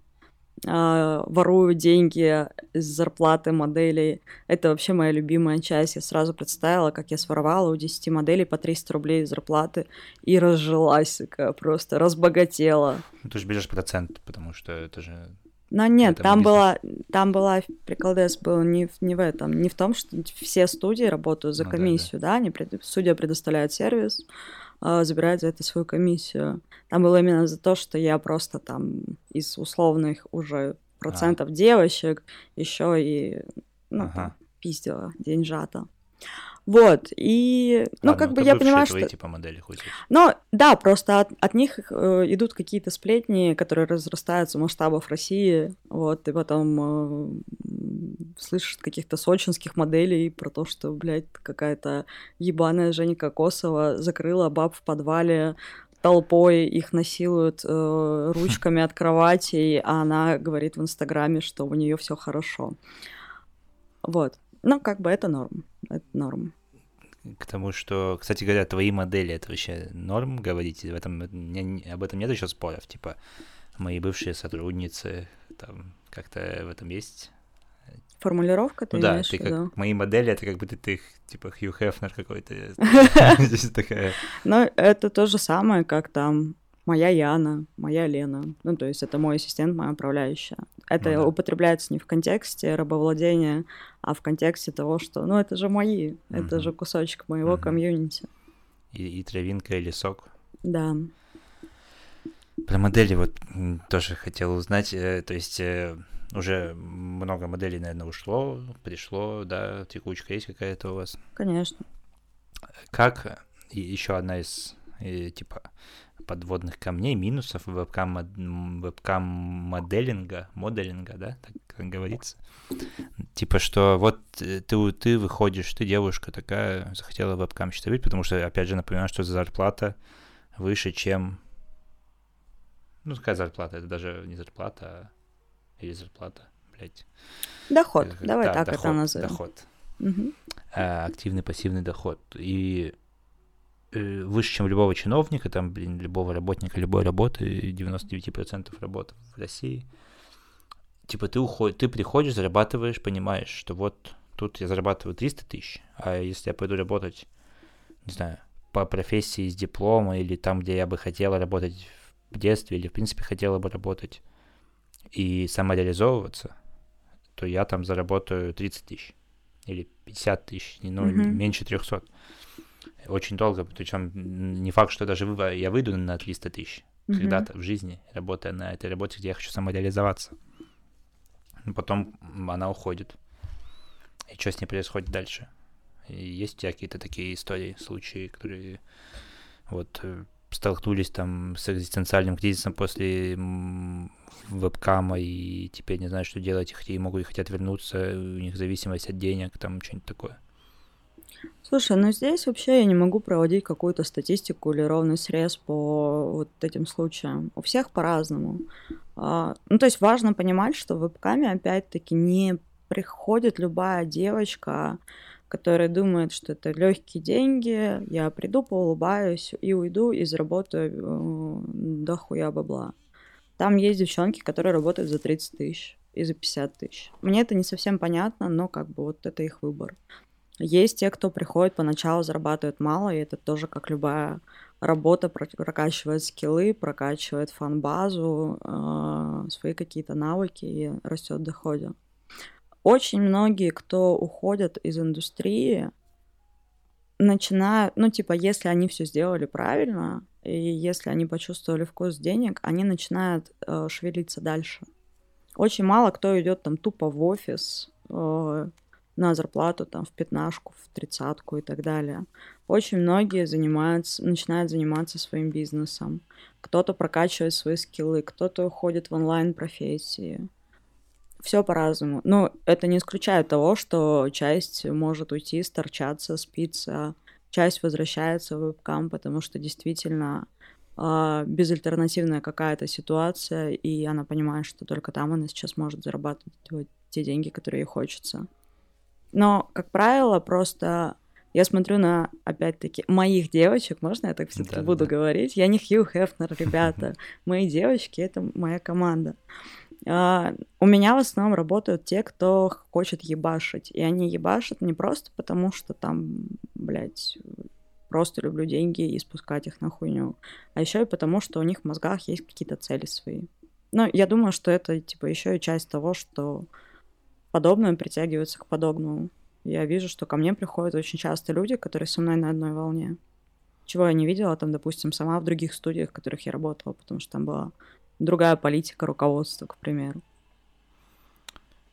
э, ворую деньги из зарплаты моделей. Это вообще моя любимая часть. Я сразу представила, как я своровала у 10 моделей по 300 рублей из зарплаты и разжилась, просто разбогатела. Ну, ты же берешь процент, потому что это же но нет, там была, там была, приколдес был не, не в этом, не в том, что все студии работают за ну, комиссию, да, да. да? Они, судья предоставляет сервис, э, забирает за это свою комиссию. Там было именно за то, что я просто там из условных уже процентов а. девочек еще и ну, ага. пиздила деньжата. Вот, и, ну, Ладно, как бы я понимаю, что... типа модели хоть. Ну, да, просто от, от них э, идут какие-то сплетни, которые разрастаются в масштабах России, вот, и потом э, слышишь каких-то сочинских моделей про то, что, блядь, какая-то ебаная Женя Кокосова закрыла баб в подвале, толпой их насилуют э, ручками от кровати, а она говорит в Инстаграме, что у нее все хорошо. Вот. Ну, как бы это норм. Это норм. К тому, что, кстати говоря, твои модели, это вообще норм говорить? В этом, об этом нет еще споров? Типа, мои бывшие сотрудницы, там, как-то в этом есть Формулировка ты ну, да, ты как мои модели, это как будто ты типа Хью Хефнер какой-то. Здесь такая. Ну, это то же самое, как там моя Яна, моя Лена. Ну, то есть это мой ассистент, моя управляющая. Это ну, да. употребляется не в контексте рабовладения, а в контексте того, что, ну, это же мои, угу. это же кусочек моего угу. комьюнити. И, и травинка, или сок. Да. Про модели вот тоже хотел узнать, э, то есть э, уже много моделей, наверное, ушло, пришло, да, текучка есть какая-то у вас? Конечно. Как еще одна из э, типа подводных камней, минусов вебкам, вебкам моделинга, моделинга, да, так говорится. Типа, что вот э, ты, ты выходишь, ты девушка такая, захотела вебкам быть, потому что, опять же, напоминаю, что зарплата выше, чем... Ну, какая зарплата? Это даже не зарплата, а или зарплата, блядь. Доход, как, давай да, так доход, это назовем. Доход. Угу. А, активный пассивный доход. И выше, чем любого чиновника, там, блин, любого работника, любой работы, 99% работы в России. Типа ты уходишь, ты приходишь, зарабатываешь, понимаешь, что вот тут я зарабатываю 300 тысяч, а если я пойду работать, не знаю, по профессии с диплома или там, где я бы хотела работать в детстве или, в принципе, хотела бы работать и самореализовываться, то я там заработаю 30 тысяч или 50 тысяч, ну, mm-hmm. меньше 300. Очень долго, причем не факт, что даже я выйду на 300 тысяч mm-hmm. когда-то в жизни, работая на этой работе, где я хочу самореализоваться. Но потом она уходит. И что с ней происходит дальше? И есть у тебя какие-то такие истории, случаи, которые вот э, столкнулись там с экзистенциальным кризисом после вебкама и теперь не знают, что делать, и могут и хотят вернуться, у них зависимость от денег, там что-нибудь такое. Слушай, ну здесь вообще я не могу проводить какую-то статистику или ровный срез по вот этим случаям. У всех по-разному. А, ну, то есть важно понимать, что в вебкаме опять-таки не приходит любая девочка который думает, что это легкие деньги, я приду, поулыбаюсь и уйду и заработаю э, дохуя бабла. Там есть девчонки, которые работают за 30 тысяч и за 50 тысяч. Мне это не совсем понятно, но как бы вот это их выбор. Есть те, кто приходит поначалу, зарабатывает мало, и это тоже как любая работа, прокачивает скиллы, прокачивает фан-базу, э, свои какие-то навыки и растет в доходе. Очень многие, кто уходят из индустрии, начинают, ну, типа, если они все сделали правильно, и если они почувствовали вкус денег, они начинают э, шевелиться дальше. Очень мало кто идет там тупо в офис э, на зарплату там в пятнашку, в тридцатку и так далее. Очень многие занимаются, начинают заниматься своим бизнесом. Кто-то прокачивает свои скиллы, кто-то уходит в онлайн-профессии. Все по-разному. Но это не исключает того, что часть может уйти, сторчаться, спиться, часть возвращается в вебкам, потому что действительно э, безальтернативная какая-то ситуация, и она понимает, что только там она сейчас может зарабатывать те деньги, которые ей хочется. Но, как правило, просто я смотрю на, опять-таки, моих девочек, можно я так все-таки да, буду да. говорить? Я не Хью Хефнер, ребята. Мои девочки — это моя команда. Uh, у меня в основном работают те, кто хочет ебашить. И они ебашат не просто потому, что там, блядь, просто люблю деньги и спускать их на хуйню, а еще и потому, что у них в мозгах есть какие-то цели свои. Но я думаю, что это, типа, еще и часть того, что подобное притягивается к подобному. Я вижу, что ко мне приходят очень часто люди, которые со мной на одной волне. Чего я не видела там, допустим, сама в других студиях, в которых я работала, потому что там была другая политика руководства, к примеру.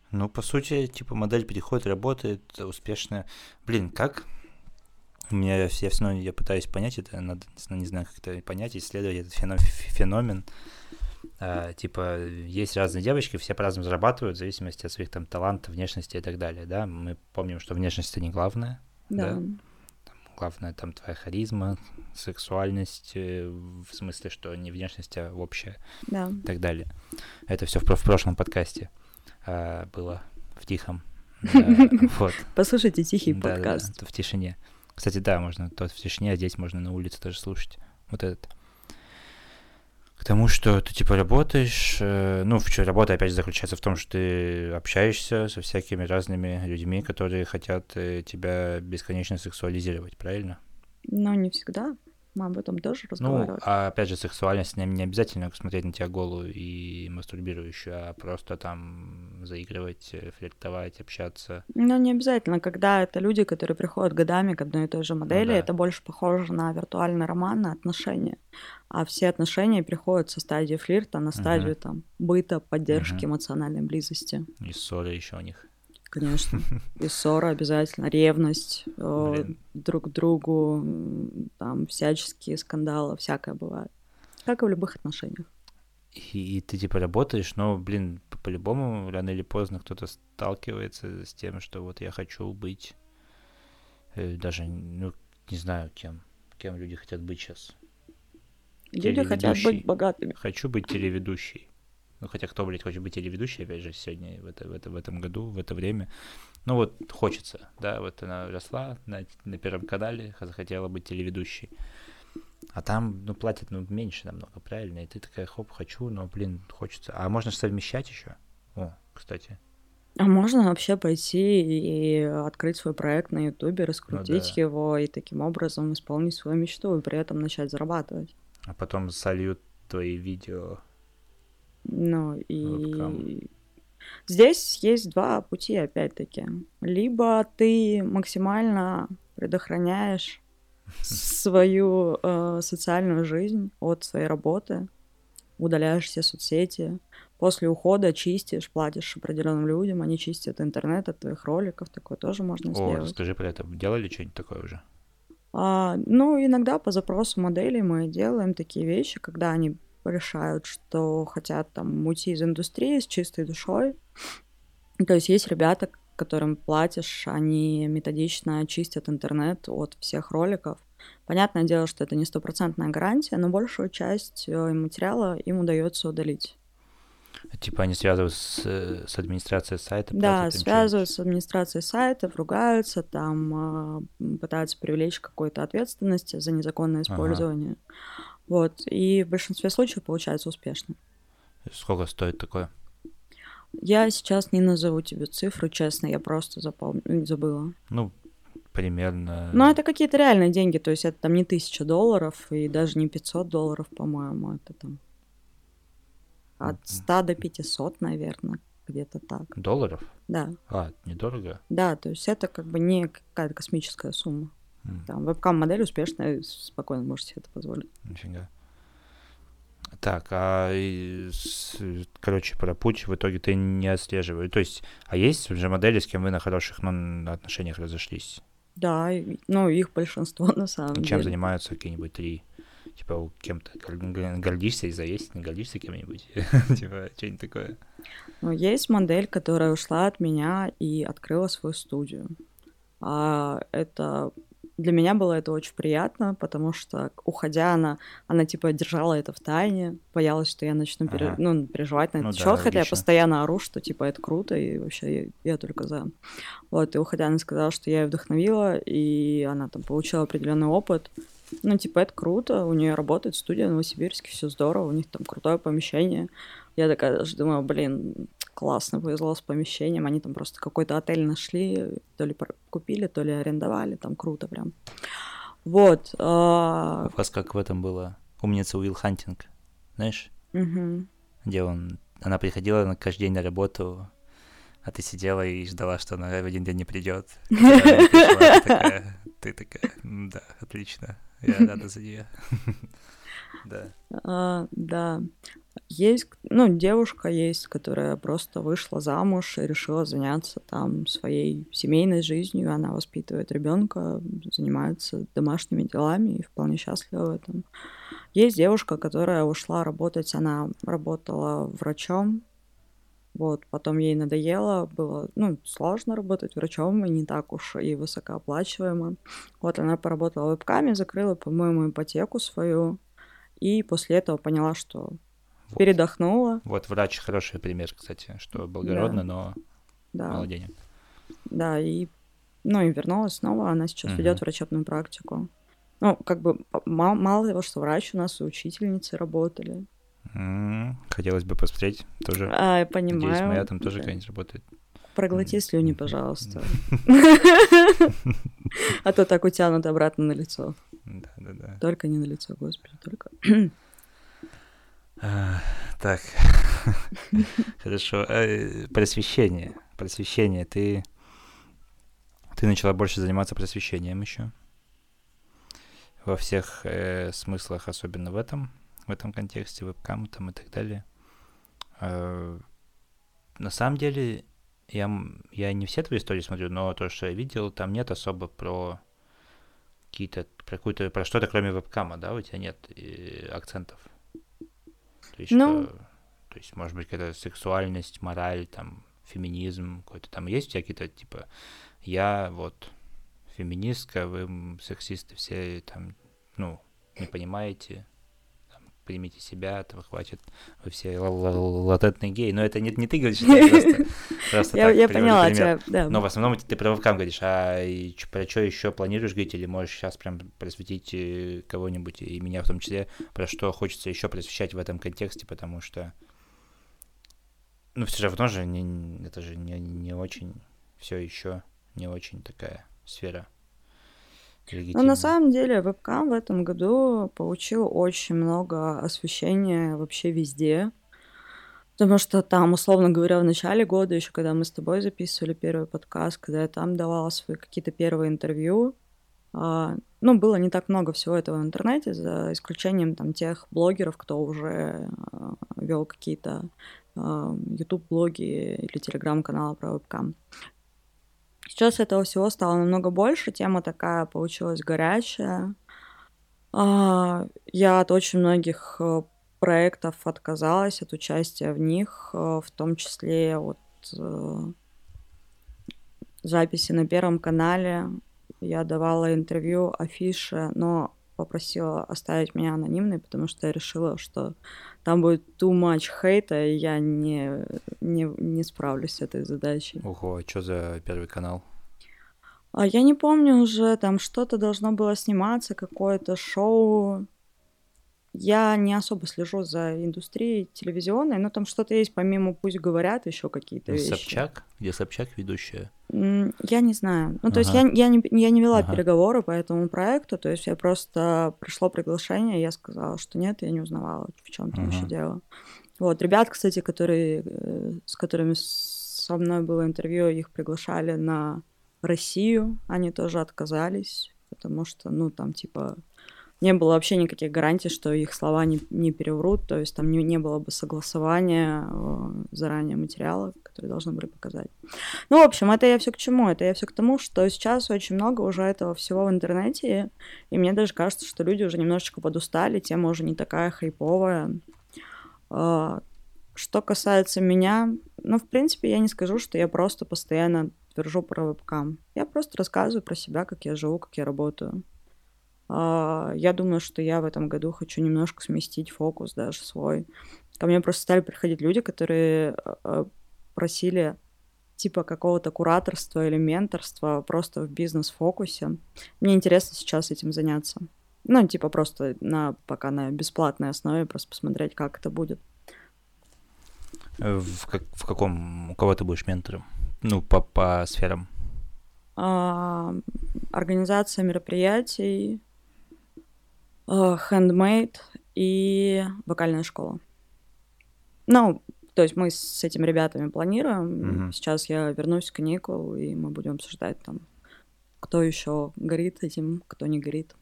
Ну, по сути, типа модель переходит, работает успешно. Блин, как? У меня я все равно я пытаюсь понять это, надо, не знаю, как это понять, исследовать этот феномен. А, типа, есть разные девочки, все по-разному зарабатывают в зависимости от своих там талантов, внешности и так далее, да. Мы помним, что внешность это не главное, да. да? Там, главное там твоя харизма, сексуальность, э, в смысле, что не внешность, а общая да. и так далее. Это все в, в прошлом подкасте а, было в тихом. вот. Послушайте тихий подкаст. Да, в тишине. Кстати, да, можно тот в тишине, а здесь можно на улице тоже слушать. Вот этот. К тому, что ты типа работаешь, э, ну, в чем работа опять же заключается в том, что ты общаешься со всякими разными людьми, которые хотят э, тебя бесконечно сексуализировать, правильно? Ну, не всегда мы об этом тоже разговаривали. Ну, а опять же, сексуальность не, не обязательно смотреть на тебя голую и мастурбирующую, а просто там заигрывать, э, флиртовать, общаться. Ну, не обязательно. Когда это люди, которые приходят годами к одной и той же модели, ну, да. это больше похоже на виртуальный роман, на отношения. А все отношения приходят со стадии флирта на стадию угу. там быта, поддержки, угу. эмоциональной близости. И ссоры еще у них. Конечно. И ссора обязательно, ревность э, друг к другу, там всяческие скандалы, всякое бывает. Как и в любых отношениях. И, и ты типа работаешь, но, блин, по-любому рано или поздно кто-то сталкивается с тем, что вот я хочу быть э, даже, ну, не знаю, кем, кем люди хотят быть сейчас. Люди хотят быть богатыми. Хочу быть телеведущей. Ну, хотя кто, блядь, хочет быть телеведущей, опять же, сегодня, в, это, в, это, в этом году, в это время. Ну, вот хочется, да, вот она росла на, на Первом канале, захотела быть телеведущей. А там, ну, платят, ну, меньше намного, правильно? И ты такая, хоп, хочу, но, блин, хочется. А можно же совмещать еще? О, кстати. А можно вообще пойти и открыть свой проект на Ютубе, раскрутить ну, да. его и таким образом исполнить свою мечту и при этом начать зарабатывать. А потом сольют твои видео ну и здесь есть два пути, опять-таки. Либо ты максимально предохраняешь свою э, социальную жизнь от своей работы, удаляешь все соцсети, после ухода чистишь, платишь определенным людям, они чистят интернет от твоих роликов, такое тоже можно О, сделать. Скажи при этом, делали что-нибудь такое уже? А, ну, иногда по запросу моделей мы делаем такие вещи, когда они решают, что хотят там уйти из индустрии с чистой душой. То есть есть ребята, которым платишь, они методично чистят интернет от всех роликов. Понятное дело, что это не стопроцентная гарантия, но большую часть э, материала им удается удалить. Типа они связывают с, с администрацией сайта? Да, связывают с администрацией сайта, ругаются, там э, пытаются привлечь какой-то ответственности за незаконное использование. Ага. Вот, и в большинстве случаев получается успешно. Сколько стоит такое? Я сейчас не назову тебе цифру, честно, я просто запом... забыла. Ну, примерно... Ну, это какие-то реальные деньги, то есть это там не тысяча долларов и даже не 500 долларов, по-моему, это там от 100 до 500, наверное, где-то так. Долларов? Да. А, недорого? Да, то есть это как бы не какая-то космическая сумма. М, Там вебкам-модель успешная, спокойно можете себе это позволить. Нифига. Так, а и с- короче, про путь в итоге ты не отслеживаешь. То есть, а есть уже модели, с кем вы на хороших ну, отношениях разошлись? Да, ну, их большинство на самом Чем деле. занимаются какие-нибудь три? Типа, кем-то гордишься из-за есть, не гордишься кем-нибудь? Типа, что-нибудь такое. Ну, есть модель, которая ушла от меня и открыла свою студию. А это для меня было это очень приятно, потому что, уходя, она, она типа держала это в тайне, боялась, что я начну пере- Ага. ну, переживать на Ну этот да, счет, хотя я логично. постоянно ору, что типа это круто, и вообще я, я только за. Вот, и уходя, она сказала, что я ее вдохновила, и она там получила определенный опыт. Ну, типа, это круто, у нее работает студия в Новосибирске, все здорово, у них там крутое помещение. Я такая даже думаю, блин, классно повезло с помещением. Они там просто какой-то отель нашли, то ли купили, то ли арендовали, там круто прям. Вот. а, У вас как в этом было? Умница Уилл Хантинг, знаешь? мгм. Где он... Она приходила на каждый день на работу, а ты сидела и ждала, что она в один день не придет. Ты такая, ты такая, «М, да, отлично, я рада за нее. Да. А, да. Есть, ну, девушка есть, которая просто вышла замуж и решила заняться там своей семейной жизнью. Она воспитывает ребенка, занимается домашними делами и вполне счастлива в этом. Есть девушка, которая ушла работать, она работала врачом, вот, потом ей надоело, было, ну, сложно работать врачом, и не так уж и высокооплачиваемо. Вот, она поработала вебками, закрыла, по-моему, ипотеку свою, и после этого поняла, что Вот. передохнула, Вот врач хороший пример, кстати, что благородно, но да, мало денег. да, и, ну, и вернулась снова, она сейчас Мгм. ведет врачебную практику. Ну, как бы, п- ма- мало того, что врач у нас и учительницы работали. Хотелось бы посмотреть тоже. А, я Надеюсь, понимаю. моя там тоже да. какая-нибудь работает. Проглоти слюни, пожалуйста. А то так утянут обратно на лицо. Да, да, да. Только не на лицо, господи, только. Так, хорошо. Э, Просвещение. Просвещение. Ты, ты начала больше заниматься просвещением еще. Во всех э, смыслах, особенно в этом, в этом контексте, вебкам там и так далее. Э, на самом деле, я, я не все твои истории смотрю, но то, что я видел, там нет особо про какие-то, про какую-то, про что-то кроме вебкама, да, у тебя нет э, акцентов. То есть, Ну. что- то есть, может быть, какая-то сексуальность, мораль, там, феминизм какой-то там есть у тебя какие-то, типа, я вот феминистка, вы сексисты все там, ну, не понимаете, примите себя, этого хватит, вы все ла- ла- латентные геи, но это не, не ты говоришь, это просто, просто Я так я привожу поняла тебя, да. Но в основном ты про вебкам говоришь, а и про что еще планируешь говорить, или можешь сейчас прям просветить э, кого-нибудь, и меня в том числе, про что хочется еще просвещать в этом контексте, потому что, ну, все равно же, не, это же не, не очень, все еще не очень такая сфера Ну, легитимная. на самом деле, вебкам в этом году получил очень много освещения вообще везде. Потому что там, условно говоря, в начале года, еще когда мы с тобой записывали первый подкаст, когда я там давала свои какие-то первые интервью, а, ну, было не так много всего этого в интернете, за исключением там тех блогеров, кто уже вел какие-то а, YouTube-блоги или телеграм-каналы про вебкам. Сейчас этого всего стало намного больше, тема такая получилась горячая. А, Я от очень многих э, проектов отказалась от участия в них, э, в том числе от э, записи на Первом канале. Я давала интервью афише, но попросила оставить меня анонимной, потому что я решила, что там будет too much хейта, и я не, не, не справлюсь с этой задачей. Ого, а что за первый канал? А я не помню уже, там что-то должно было сниматься, какое-то шоу. Я не особо слежу за индустрией телевизионной, но там что-то есть, помимо «Пусть говорят», еще какие-то вещи. Собчак? Где Собчак ведущая? Я не знаю. Ну, то есть я, Ага. я, не, я не вела Ага. переговоры по этому проекту, то есть я просто пришло приглашение, я сказала, что нет, я не узнавала, в чем там еще Ага. дело. Вот, ребят, кстати, которые, э, с которыми со мной было интервью, их приглашали на Россию, они тоже отказались, потому что, ну, там, типа, не было вообще никаких гарантий, что их слова не, не переврут, то есть там не, не было бы согласования э, заранее материала, которые должны были показать. Ну, в общем, это я все к чему? Это я все к тому, что сейчас очень много уже этого всего в интернете, и мне даже кажется, что люди уже немножечко подустали, тема уже не такая хайповая. А, Что касается меня, ну, в принципе, я не скажу, что я просто постоянно твержу про вебкам. Я просто рассказываю про себя, как я живу, как я работаю. А, Я думаю, что я в этом году хочу немножко сместить фокус даже свой. Ко мне просто стали приходить люди, которые э, просили типа какого-то кураторства или менторства просто в бизнес-фокусе. Мне интересно сейчас этим заняться. Ну, типа просто на пока на бесплатной основе просто посмотреть, как это будет. В, как- в каком... У кого ты будешь ментором? Ну, по, по сферам. А, Организация мероприятий, хендмейд и вокальная школа. Ну, то есть мы с этими ребятами планируем. Мгм. Сейчас я вернусь с каникул, и мы будем обсуждать там, кто еще горит этим, кто не горит.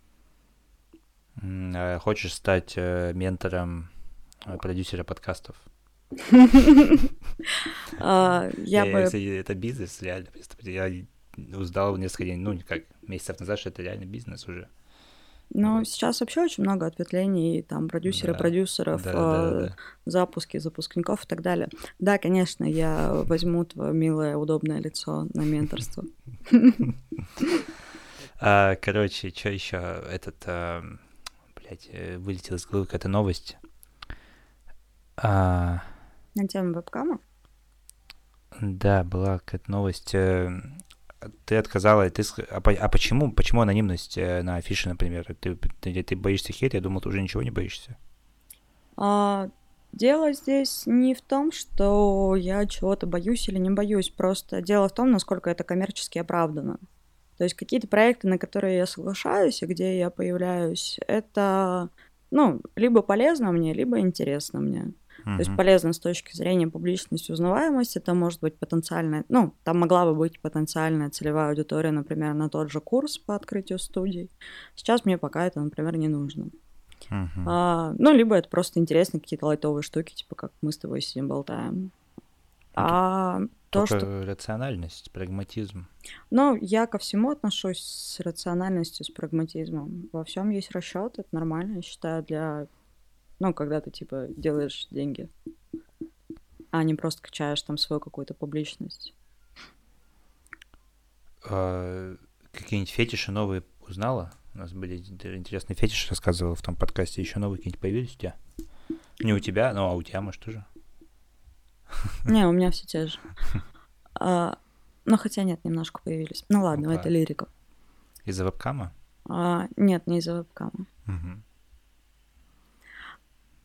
А Хочешь стать э, ментором э, продюсера подкастов? А, Я Э, бы... это бизнес, реально. Я узнал несколько дней, ну, как месяцев назад, что это реально бизнес уже. Ну, сейчас вообще очень много ответвлений, там, продюсеры, Да, продюсеров, Да, да, а, да. запуски запускников и так далее. Да, конечно, я возьму твое милое, удобное лицо на менторство. А, короче, что еще? Этот, а, блядь, э, вылетела из головы какая-то новость. А, На тему вебкама? да, была какая-то новость. Ты отказала, ты, а, а почему, почему анонимность э, на афише, например? Ты, ты, ты боишься хейта? Я думал, ты уже ничего не боишься. А, дело здесь не в том, что я чего-то боюсь или не боюсь, просто дело в том, насколько это коммерчески оправдано. То есть какие-то проекты, на которые я соглашаюсь и где я появляюсь, это, ну, либо полезно мне, либо интересно мне. То есть полезно с точки зрения публичности, узнаваемости, там может быть потенциальная, ну, там могла бы быть потенциальная целевая аудитория, например, на тот же курс по открытию студий. Сейчас мне пока это, например, не нужно. Мгм. А, ну, либо это просто интересно, какие-то лайтовые штуки, типа как мы с тобой сидим, болтаем. А то, что... рациональность, прагматизм. Ну, я ко всему отношусь с рациональностью, с прагматизмом. Во всем есть расчет, это нормально, я считаю, для... Ну, когда ты, типа, делаешь деньги, а не просто качаешь там свою какую-то публичность. А, какие-нибудь фетиши новые узнала? У нас были ин- интересные фетиши, рассказывала в том подкасте. Еще новые какие-нибудь появились у тебя? Не у тебя, ну а у тебя, может, тоже? Не, у меня все те же. А, ну, хотя нет, немножко появились. Ну ладно, Опа. это лирика. Из-за вебкама? А, нет, не из-за вебкама. Мгм.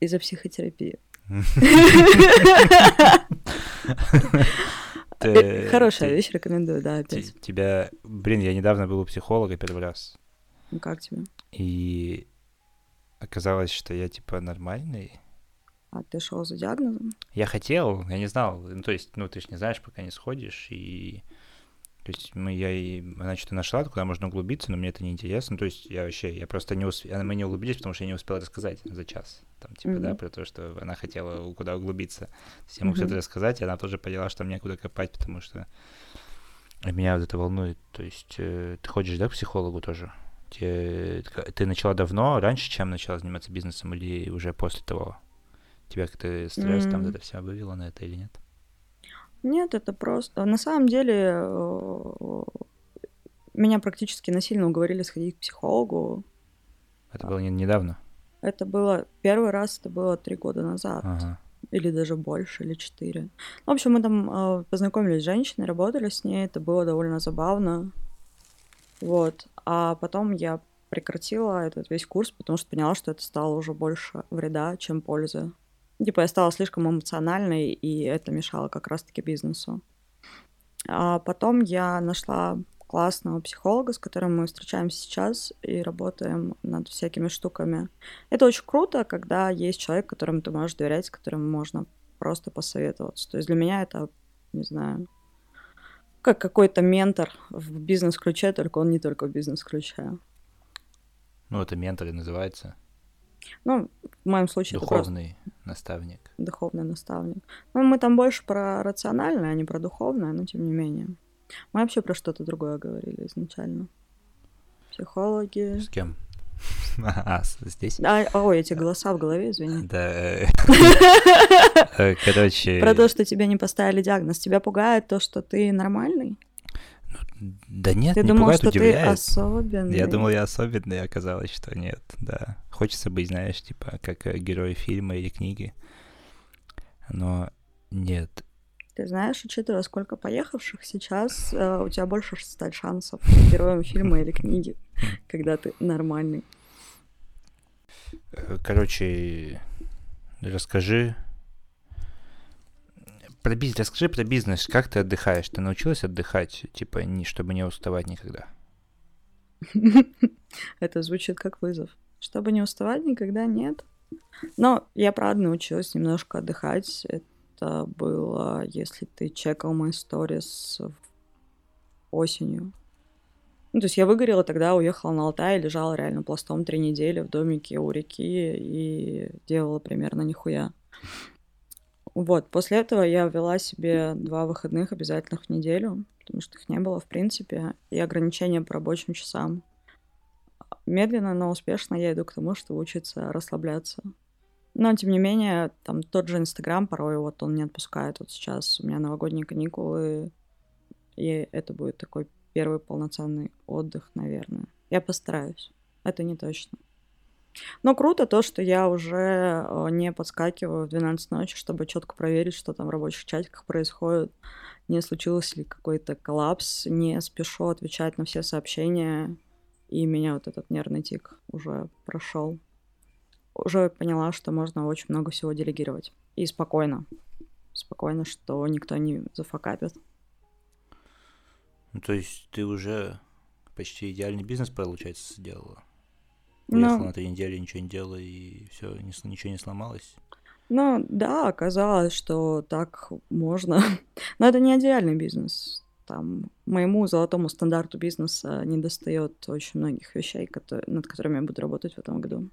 Из-за психотерапии. Э, Хорошая вещь, рекомендую, да, опять. Тебя, блин, я недавно был у психолога первый раз, Ну как тебе? и оказалось, что я типа нормальный. А ты шел за диагнозом? Я хотел, я не знал, ну то есть, ну ты ж не знаешь, пока не сходишь, и то есть мы, я и, она что-то нашла, куда можно углубиться, но мне это не интересно, то есть я вообще, я просто не успел, мы не углубились, потому что я не успел рассказать за час, там, типа, да, Мгм. про то, что она хотела куда углубиться. То есть я мог все Мгм. это рассказать, и она тоже поняла, что мне куда копать, потому что меня вот это волнует, то есть э, ты ходишь, да, к психологу тоже? Ты начала давно, раньше, чем начала заниматься бизнесом, или уже после того? Тебя как-то стресс там М. вот это все вывело на это или нет? Нет, это просто... На самом деле э, меня практически насильно уговорили сходить к психологу. Это было не- недавно? Это было... Первый раз это было три года назад. Ага. Или даже больше, или четыре. В общем, мы там э, познакомились с женщиной, работали с ней. Это было довольно забавно. Вот. А потом я прекратила этот весь курс, потому что поняла, что это стало уже больше вреда, чем пользы. Типа я стала слишком эмоциональной, и это мешало как раз-таки бизнесу. А потом я нашла классного психолога, с которым мы встречаемся сейчас и работаем над всякими штуками. Это очень круто, когда есть человек, которому ты можешь доверять, с которым можно просто посоветоваться. То есть для меня это, не знаю, как какой-то ментор в бизнес-ключе, только он не только в бизнес-ключе. Ну, это ментор и называется. Ну, в моем случае Духовный просто... наставник. Духовный наставник. Ну, мы там больше про рациональное, а не про духовное, но тем не менее. Мы вообще про что-то другое говорили изначально. Психологи. С кем? А, здесь? А, ой, эти голоса в голове, извини. Да. Э, э, короче... Про то, что тебе не поставили диагноз. Тебя пугает то, что ты нормальный? Да нет, ты не думал, пугает, что удивляет. ты особенный? Я думал, я особенный, оказалось, что нет, да. Хочется быть, знаешь, типа, как э, герой фильма или книги. Но нет, ты знаешь, учитывая, сколько поехавших сейчас, э, у тебя больше стать шансов героем фильма или книги, когда ты нормальный. Э, короче, расскажи про бизнес, расскажи про бизнес, как ты отдыхаешь? Ты научилась отдыхать, типа, не, чтобы не уставать никогда? Это звучит как вызов. Чтобы не уставать никогда, нет. Но я, правда, научилась немножко отдыхать это было, если ты чекал мои сторис осенью. Ну, то есть я выгорела тогда, уехала на Алтай, лежала реально пластом три недели в домике у реки и делала примерно нихуя. Вот, после этого я ввела себе два выходных обязательных в неделю, потому что их не было в принципе, и ограничения по рабочим часам. Медленно, но успешно я иду к тому, чтобы учиться расслабляться. Но, тем не менее, там тот же Инстаграм порой вот он не отпускает. Вот сейчас у меня новогодние каникулы, и это будет такой первый полноценный отдых, наверное. Я постараюсь. Это не точно. Но круто то, что я уже э, не подскакиваю в 12 ночи, чтобы четко проверить, что там в рабочих чатиках происходит, не случилось ли какой-то коллапс, не спешу отвечать на все сообщения, и меня вот этот нервный тик уже прошел уже поняла, что можно очень много всего делегировать. И спокойно. Спокойно, что никто не зафакапит. Ну, то есть ты уже почти идеальный бизнес, получается, сделала? Уехала ну, на три недели, ничего не делала, и все, ничего не сломалось? Ну, да, оказалось, что так можно. Но это не идеальный бизнес. Там моему золотому стандарту бизнеса не достает очень многих вещей, которые, над которыми я буду работать в этом году.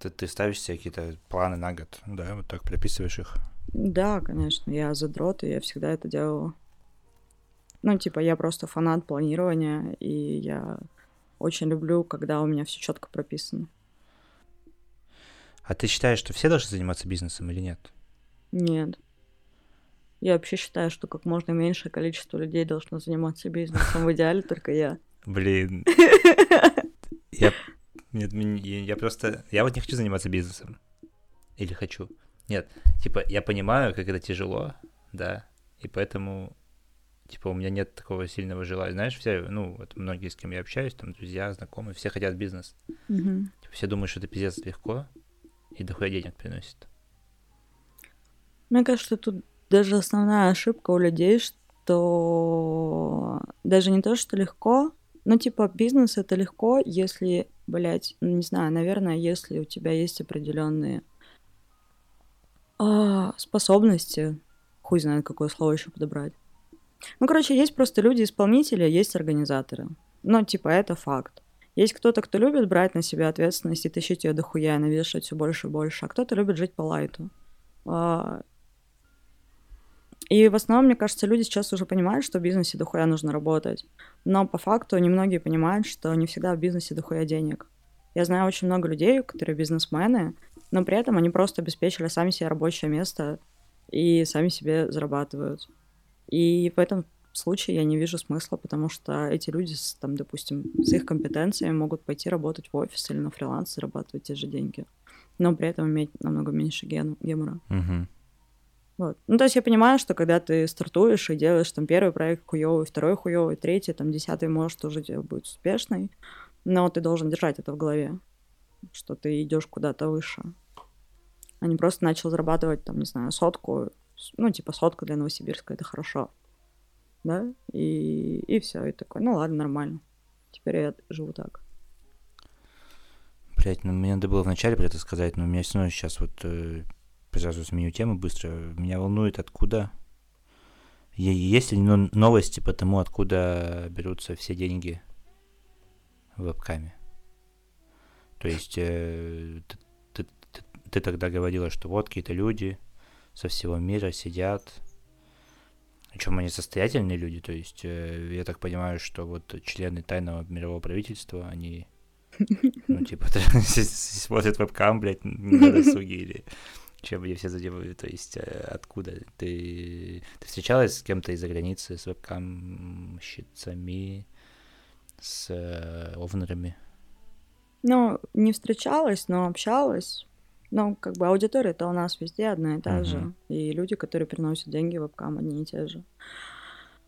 Ты, ты ставишь себе какие-то планы на год, да, вот так прописываешь их? Да, конечно, я задрот, и я всегда это делала. Ну, типа, я просто фанат планирования, и я очень люблю, когда у меня все четко прописано. А ты считаешь, что все должны заниматься бизнесом или нет? Нет. Я вообще считаю, что как можно меньшее количество людей должно заниматься бизнесом. В идеале только я. Блин. Я нет, я просто... Я вот не хочу заниматься бизнесом. Или хочу. Нет, типа, я понимаю, как это тяжело, да, и поэтому, типа, у меня нет такого сильного желания. Знаешь, все, ну, вот многие, с кем я общаюсь, там, друзья, знакомые, все хотят бизнес. Mm-hmm. Типа, все думают, что это пиздец легко и дохуя денег приносит. Мне кажется, тут даже основная ошибка у людей, что даже не то, что легко, но, типа, бизнес это легко, если блять, ну, не знаю, наверное, если у тебя есть определенные а, способности, хуй знает, какое слово еще подобрать. Ну, короче, есть просто люди-исполнители, есть организаторы. Ну, типа, это факт. Есть кто-то, кто любит брать на себя ответственность и тащить ее дохуя, навешивать все больше и больше, а кто-то любит жить по лайту. А... И в основном, мне кажется, люди сейчас уже понимают, что в бизнесе дохуя нужно работать. Но по факту немногие понимают, что не всегда в бизнесе дохуя денег. Я знаю очень много людей, которые бизнесмены, но при этом они просто обеспечили сами себе рабочее место и сами себе зарабатывают. И в этом случае я не вижу смысла, потому что эти люди, с, там, допустим, с их компетенциями могут пойти работать в офис или на фриланс, зарабатывать те же деньги, но при этом иметь намного меньше ген- гемора. Uh-huh. Вот. Ну, то есть я понимаю, что когда ты стартуешь и делаешь там первый проект хуёвый, второй хуёвый, третий, там десятый, может, уже будет успешный, Но ты должен держать это в голове, что ты идешь куда-то выше. А не просто начал зарабатывать, там, не знаю, сотку. Ну, типа, сотка для Новосибирска — это хорошо. Да? И, и все. И такой, ну ладно, нормально. Теперь я живу так. Блять, ну мне надо было вначале про это сказать, но у меня все равно сейчас вот э, сразу сменю тему быстро. Меня волнует, откуда есть ли новости по тому, откуда берутся все деньги в вебкаме? То есть э, ты, ты, ты, ты тогда говорила, что вот какие-то люди со всего мира сидят, причем они состоятельные люди, то есть э, я так понимаю, что вот члены тайного мирового правительства, они, ну, типа, смотрят вебкам, блядь, на досуге или чем они все задевают, то есть э, откуда ты, ты встречалась с кем-то из-за границы, с вебкамщицами, с э, овнерами? Ну, не встречалась, но общалась. Ну, как бы аудитория-то у нас везде одна и та uh-huh. же. И люди, которые приносят деньги вебкам, одни и те же.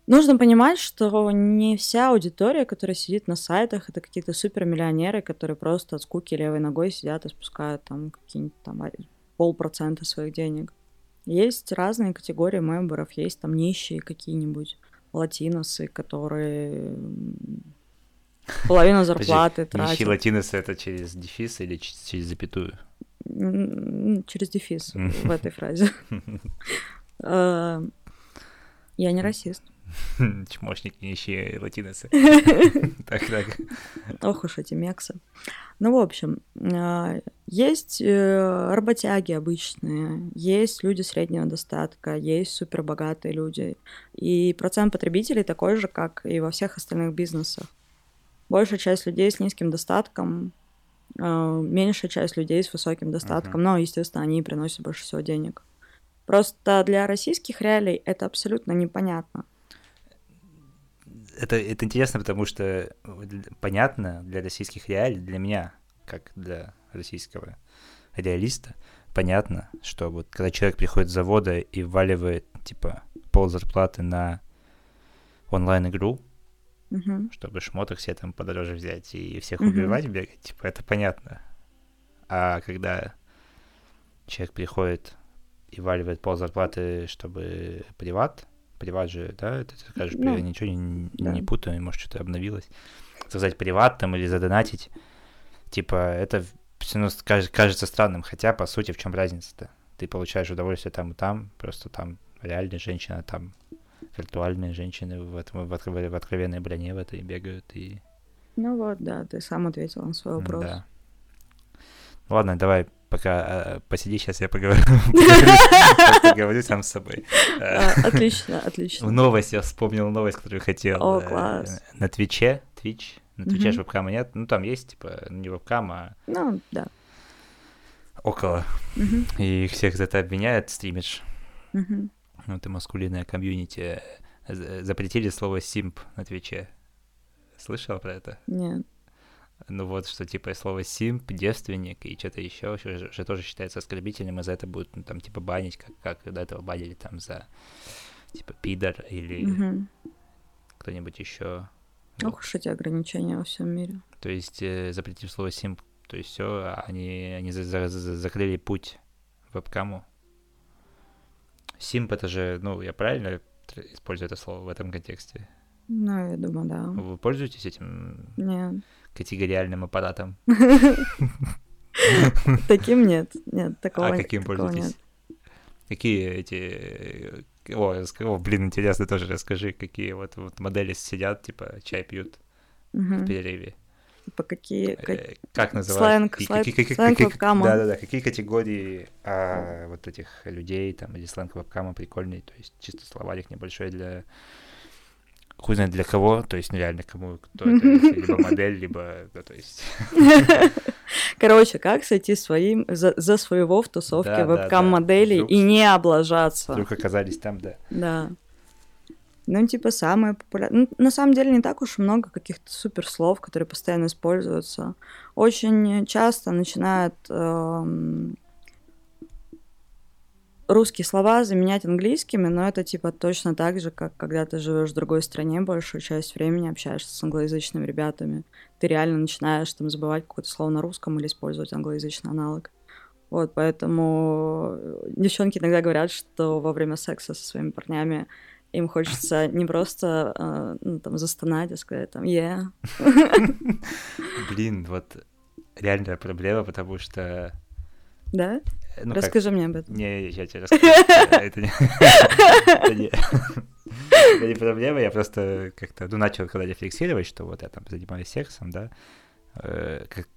Нужно понимать, что не вся аудитория, которая сидит на сайтах, это какие-то супермиллионеры, которые просто от скуки левой ногой сидят и спускают там какие-нибудь там полпроцента своих денег. Есть разные категории мемберов, есть там нищие какие-нибудь, латиносы, которые половину зарплаты тратят. Нищие латиносы это через дефис или через запятую? Через дефис в этой фразе. А, я не расист. Чмошники, нищие латиносы. Так, так. Ох уж эти мексы. Ну, в общем, а, есть э, работяги обычные, есть люди среднего достатка, есть супербогатые люди. И процент потребителей такой же, как и во всех остальных бизнесах. Большая часть людей с низким достатком, меньшая часть людей с высоким достатком. Uh-huh. Но, естественно, они приносят больше всего денег. Просто для российских реалий это абсолютно непонятно это, это интересно, потому что понятно для российских реалий, для меня, как для российского реалиста, понятно, что вот когда человек приходит с завода и вваливает, типа, пол зарплаты на онлайн-игру, uh-huh. чтобы шмоток себе там подороже взять и всех uh-huh. убивать, бегать, типа, это понятно. А когда человек приходит и валивает пол зарплаты, чтобы приват, приват же, да, ты скажешь, ну, я ничего не, да. не путаю, может, что-то обновилось. Сказать приват там или задонатить, типа, это все равно кажется странным, хотя, по сути, в чем разница-то? Ты получаешь удовольствие там и там, просто там реальная женщина, там виртуальные женщины в, этом, в, в, в откровенной броне в этой бегают и... Ну вот, да, ты сам ответил на свой вопрос. Да. Ладно, давай пока э, посиди, сейчас я поговорю. Поговорю сам с собой. А, отлично, отлично. Новость я вспомнил новость, которую хотел. О, э, класс. На Твиче, Твич, на Твиче же вебкама нет. Ну, там есть, типа, не вебкам, а... Ну, да. Около. И их всех за это обвиняют, стримишь. Ну, это маскулинное комьюнити. Запретили слово «симп» на Твиче. Слышал про это? Нет. Ну вот, что типа слово симп, девственник и что-то еще, что тоже считается оскорбительным, и за это будут, ну, там, типа, банить, как, как до этого банили там за, типа, пидор или угу. кто-нибудь еще. Ох уж эти ограничения во всем мире. То есть, э, запретив слово симп, то есть все, они, они за, за, за, закрыли путь вебкаму. Симп это же, ну, я правильно использую это слово в этом контексте? Ну, я думаю, да. Вы пользуетесь этим? Нет категориальным аппаратом? Таким нет. Нет, такого А каким пользуетесь? Какие эти... О, блин, интересно тоже расскажи, какие вот модели сидят, типа, чай пьют в перерыве. Типа какие... Э, как называют? Сленг, вебкама. Да-да-да, какие категории а, вот этих людей там или сленг вебкама прикольные, то есть чисто словарик небольшой для хуй знает для кого, то есть нереально кому, кто это, либо модель, либо, да, то есть... Короче, как сойти своим, за, за своего в тусовке да, вебкам-моделей да, да. и не облажаться. Вдруг оказались там, да. Да. Ну, типа, самое популярное... Ну, на самом деле, не так уж много каких-то суперслов, которые постоянно используются. Очень часто начинают... Эм... русские слова заменять английскими, но это типа точно так же, как когда ты живешь в другой стране, большую часть времени общаешься с англоязычными ребятами. Ты реально начинаешь там забывать какое-то слово на русском или использовать англоязычный аналог. Вот, поэтому девчонки иногда говорят, что во время секса со своими парнями им хочется не просто э, ну, там застонать, а сказать там «yeah». Блин, вот реальная проблема, потому что... Да? Ну, Расскажи как... мне об этом. Не, я тебе расскажу. Это не... Это не проблема, я просто как-то, ну, начал когда рефлексировать, что вот я там занимаюсь сексом, да, э, как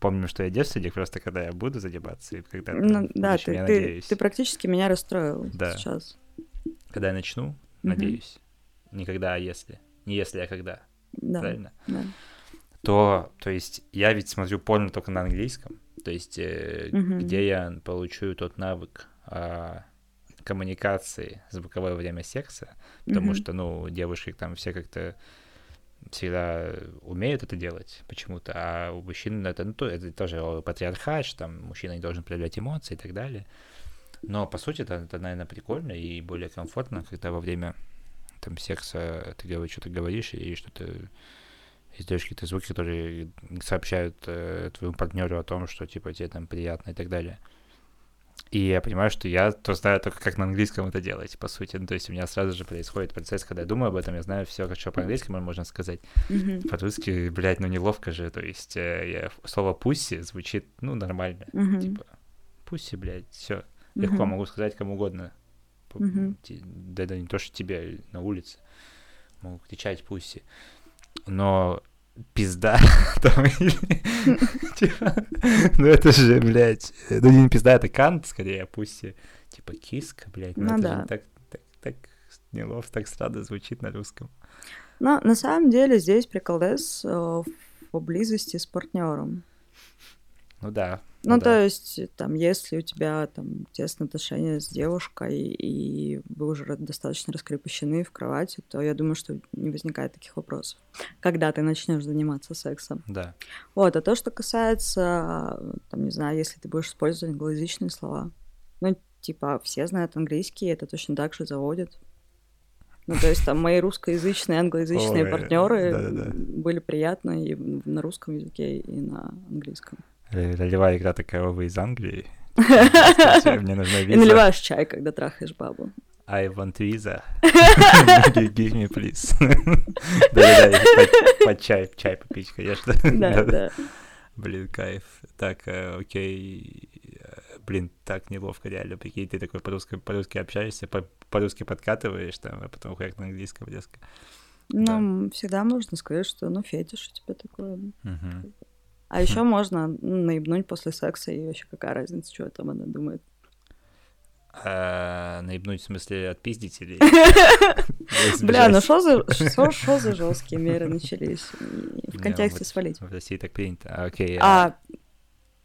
помню, что я девственник, просто когда я буду заниматься, и когда ну, да, ты, я ты, надеюсь. ты практически меня расстроил да. сейчас. Когда я начну, надеюсь, не когда, а если. Не если, а когда. Да. Правильно? Да. То, то есть я ведь смотрю порно только на английском, то есть э, угу. где я получу тот навык э, коммуникации звуковое время секса, потому угу. что, ну, девушки там все как-то всегда умеют это делать почему-то, а у мужчин это, ну, это тоже патриархат, что там мужчина не должен проявлять эмоции и так далее. Но, по сути, это, это, наверное, прикольно и более комфортно, когда во время там секса ты говоришь, что-то говоришь и что-то издаешь какие-то звуки, которые сообщают э, твоему партнеру о том, что типа тебе там приятно и так далее. И я понимаю, что я то знаю только как на английском это делать, по сути. Ну, то есть у меня сразу же происходит процесс, когда я думаю об этом, я знаю все, что по-английски можно сказать. Mm-hmm. По-русски, блядь, ну неловко же. То есть э, я, слово пусси звучит, ну, нормально. Mm-hmm. Типа, пусси, блядь, все. Легко могу сказать кому угодно. Да, да не то, что тебе на улице. Могу кричать пусси. Но пизда. Типа, ну это же, блядь, ну не пизда, это кант, скорее, пусть типа киска, блядь, ну, ну это же так, так, так неловко, так странно звучит на русском. Но на самом деле здесь приколдес э, в близости с партнером. Ну да. Ну, ну то да. есть, там, если у тебя там тесные отношения с девушкой, и вы уже достаточно раскрепощены в кровати, то я думаю, что не возникает таких вопросов. Когда ты начнешь заниматься сексом. Да. Вот, а то, что касается, там, не знаю, если ты будешь использовать англоязычные слова, ну, типа, все знают английский, это точно так же заводит. Ну, то есть там мои русскоязычные, англоязычные партнеры были приятны и на русском языке, и на английском. Ролевая игра такая, вы из Англии. Мне нужна виза. И наливаешь чай, когда трахаешь бабу. I want visa. Give me, please. Да-да-да, под чай, чай попить, конечно. Да, да. Блин, кайф. Так, э, окей. Блин, так неловко, реально. Прикинь, ты такой по-русски, по-русски общаешься, по-русски подкатываешь, там, а потом хуяк на английском резко. Ну, всегда можно сказать, что, ну, фетиш у тебя такое. А еще можно наебнуть после секса, и вообще какая разница, что там она думает. А, наебнуть в смысле отпиздить или... Бля, ну что за, что за жесткие меры начались? В контексте свалить. В России так принято. А, окей. А,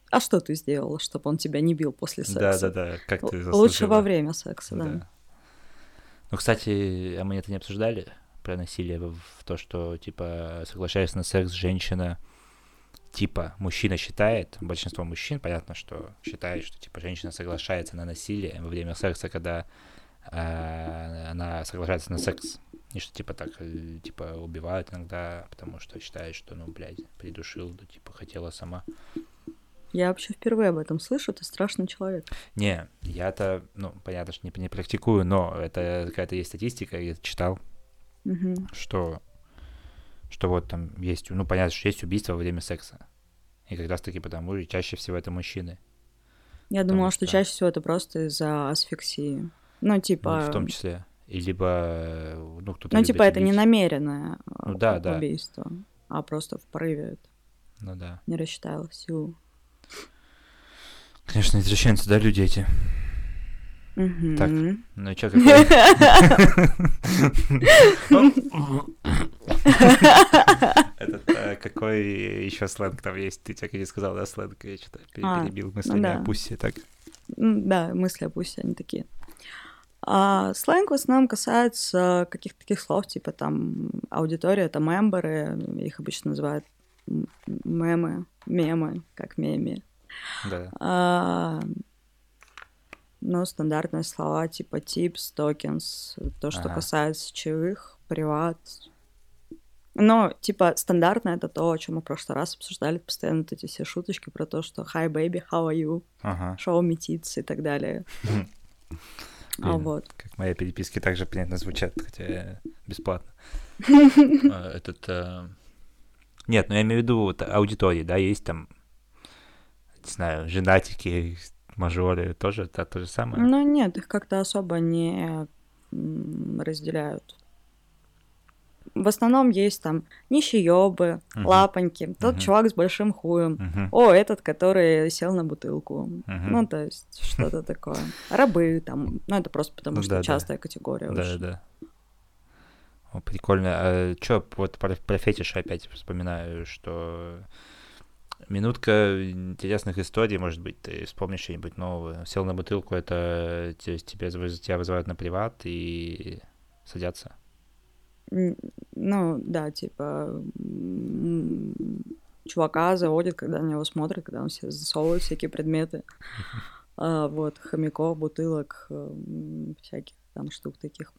а что ты сделала, чтобы он тебя не бил после секса? Да-да-да, как ты заслужила. Лучше во время секса, да. Ну, кстати, а мы это не обсуждали про насилие в то, что, типа, соглашаясь на секс, женщина типа мужчина считает, большинство мужчин, понятно, что считает, что типа женщина соглашается на насилие во время секса, когда э, она соглашается на секс. И что типа так, э, типа убивают иногда, потому что считает, что, ну, блядь, придушил, да, типа хотела сама. Я вообще впервые об этом слышу, ты страшный человек. Не, я-то, ну, понятно, что не, не практикую, но это какая-то есть статистика, я читал, угу. что что вот там есть, ну, понятно, что есть убийство во время секса. И как раз-таки потому же чаще всего это мужчины. Я думала, что... что чаще всего это просто из-за асфиксии. Ну, типа... Ну, в том числе. И либо, ну, кто-то Ну, типа, это не намеренное ну, да, да. убийство, а просто в порыве. Ну, да. Не рассчитала силу. Конечно, извращенцы, да, люди эти? Угу. Так, ну и что, какой? Этот, э, какой еще сленг там есть? Ты так и не сказал, да, сленг? Я что-то а, перебил мыслями о пуссе, так? Да, мысли о пуссе, они такие. А сленг в основном касается каких-то таких слов, типа там аудитория, это мемберы, их обычно называют мемы, мемы, как меми. Да. Ну, стандартные слова типа tips, tokens, то, что Ага. касается чаевых, приват. Но, типа, стандартно это то, о чем мы в прошлый раз обсуждали, постоянно вот эти все шуточки про то, что hi, baby, how are you, Ага. show me tits и так далее. А вот. Как мои переписки также понятно звучат, хотя бесплатно. А, Этот... э, Нет, ну я имею в виду вот аудитории, да, есть там, не знаю, женатики, мажоры, тоже это то же самое? Ну, нет, их как-то особо не разделяют. В основном есть там нищеёбы, Мгм. лапоньки, тот Мгм. чувак с большим хуем, Мгм. о, этот, который сел на бутылку. Мгм. Ну, то есть что-то такое. Рабы там, ну, это просто потому Ну что да, да. частая категория Да, очень. да. О, прикольно. А чё, вот про, про фетиш опять вспоминаю, что минутка интересных историй, может быть, ты вспомнишь что-нибудь новое. Сел на бутылку, это те- тебя, выз- тебя вызывают на приват и садятся. Ну, да, типа чувака заводит, когда на него смотрят, когда он себе засовывает всякие предметы. А, Вот, хомяков, бутылок, м, всяких там штук таких.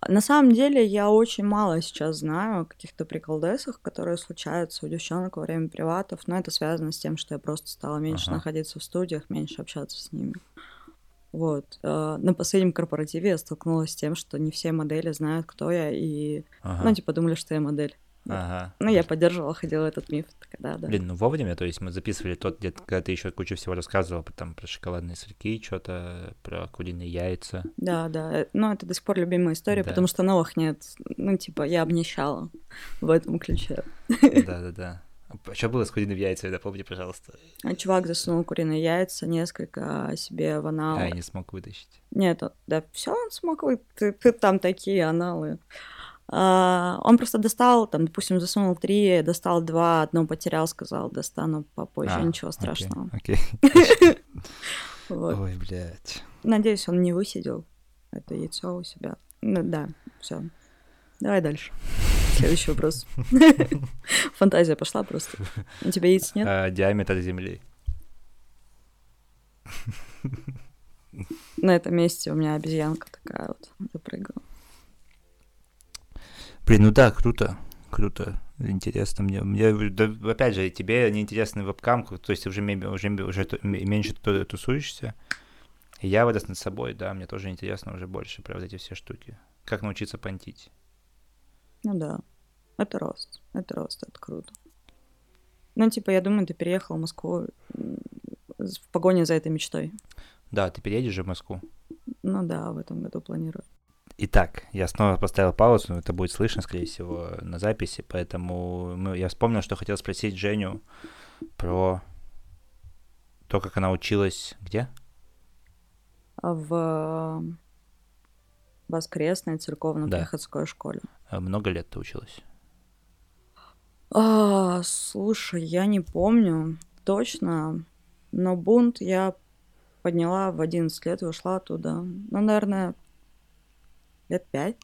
А На самом деле я очень мало сейчас знаю о каких-то приколдесах, которые случаются у девчонок во время приватов, но это связано с тем, что я просто стала меньше Ага. находиться в студиях, меньше общаться с ними. Вот. э, На последнем корпоративе я столкнулась с тем, что не все модели знают, кто я, и, Ага. ну, типа, думали, что я модель. Ага. Ну, я поддерживала, ходила этот миф, тогда, да. Блин, ну вовремя, то есть мы записывали тот, где когда ты еще кучу всего рассказывал, там про шоколадные сырки, что-то, про куриные яйца. Да, да. Ну, это до сих пор любимая история, Да. потому что новых нет. Ну, типа, я обнищала в этом ключе. Да-да-да. А что было с куриными яйцами, напомни, пожалуйста. А чувак засунул куриные яйца, несколько себе в анал. А, я не смог вытащить. Нет, да все он смог, вы- ты, ты там такие аналы. А, он просто достал, там, допустим, засунул три, достал два, одно потерял, сказал, достану попозже, А, ничего окей, страшного. Окей. Вот. Ой, блядь. Надеюсь, он не высидел это яйцо у себя. Ну да, все. Давай дальше. Следующий вопрос. Фантазия пошла просто. У тебя яиц нет? А, диаметр Земли. На этом месте у меня обезьянка такая вот запрыгала. Блин, ну да, круто, круто, интересно мне. Мне, да, опять же, тебе неинтересный вебкам, то есть ты уже, уже, уже меньше ту- тусуешься. И я вырос над собой, да, мне тоже интересно уже больше про вот эти все штуки. Как научиться понтить. Ну да. Это рост. Это рост, это круто. Ну, типа, я думаю, ты переехал в Москву в погоне за этой мечтой. Да, ты переедешь же в Москву. Ну да, в этом году планирую. Итак, я снова поставил паузу, но это будет слышно, скорее всего, на записи, поэтому мы- я вспомнил, что хотел спросить Женю про то, как она училась где? В воскресной Да. церковно-приходской школе. А Много лет ты училась? А, слушай, я не помню точно, но бунт я подняла в 11 лет и ушла оттуда. Ну, наверное, лет пять.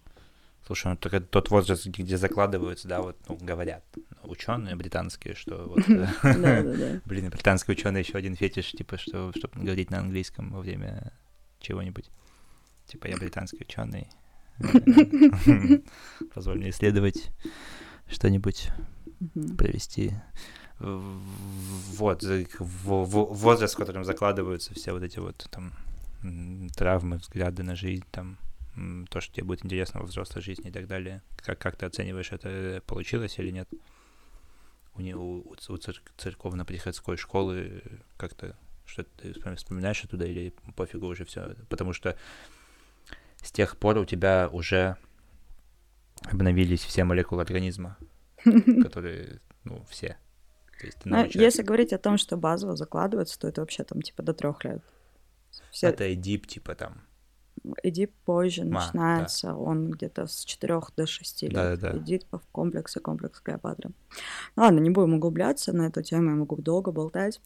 Слушай, ну только тот возраст, где закладываются, да, вот, ну, говорят ученые британские, что вот, э, блин, британские ученые еще один фетиш, типа, что, чтобы говорить на английском во время чего-нибудь. Типа, я британский ученый. Позволь мне исследовать что-нибудь, провести. Вот, возраст, в котором закладываются все вот эти вот там травмы, взгляды на жизнь, там то, что тебе будет интересно во взрослой жизни и так далее. Как, как ты оцениваешь, это получилось или нет? У, у, у церковно-приходской школы как-то что ты вспом- вспоминаешь оттуда или пофигу уже все? Потому что с тех пор у тебя уже обновились все молекулы организма, которые, ну, все. Ну, если говорить о том, что базово закладывается, то это вообще там типа до трех лет. Все, Это и дип, типа там. Иди позже да. начинается, он где-то с 4 до 6 лет. Да-да-да. Идит в комплексы, комплекс Клеопатры. Ну ладно, не будем углубляться на эту тему, я могу долго болтать.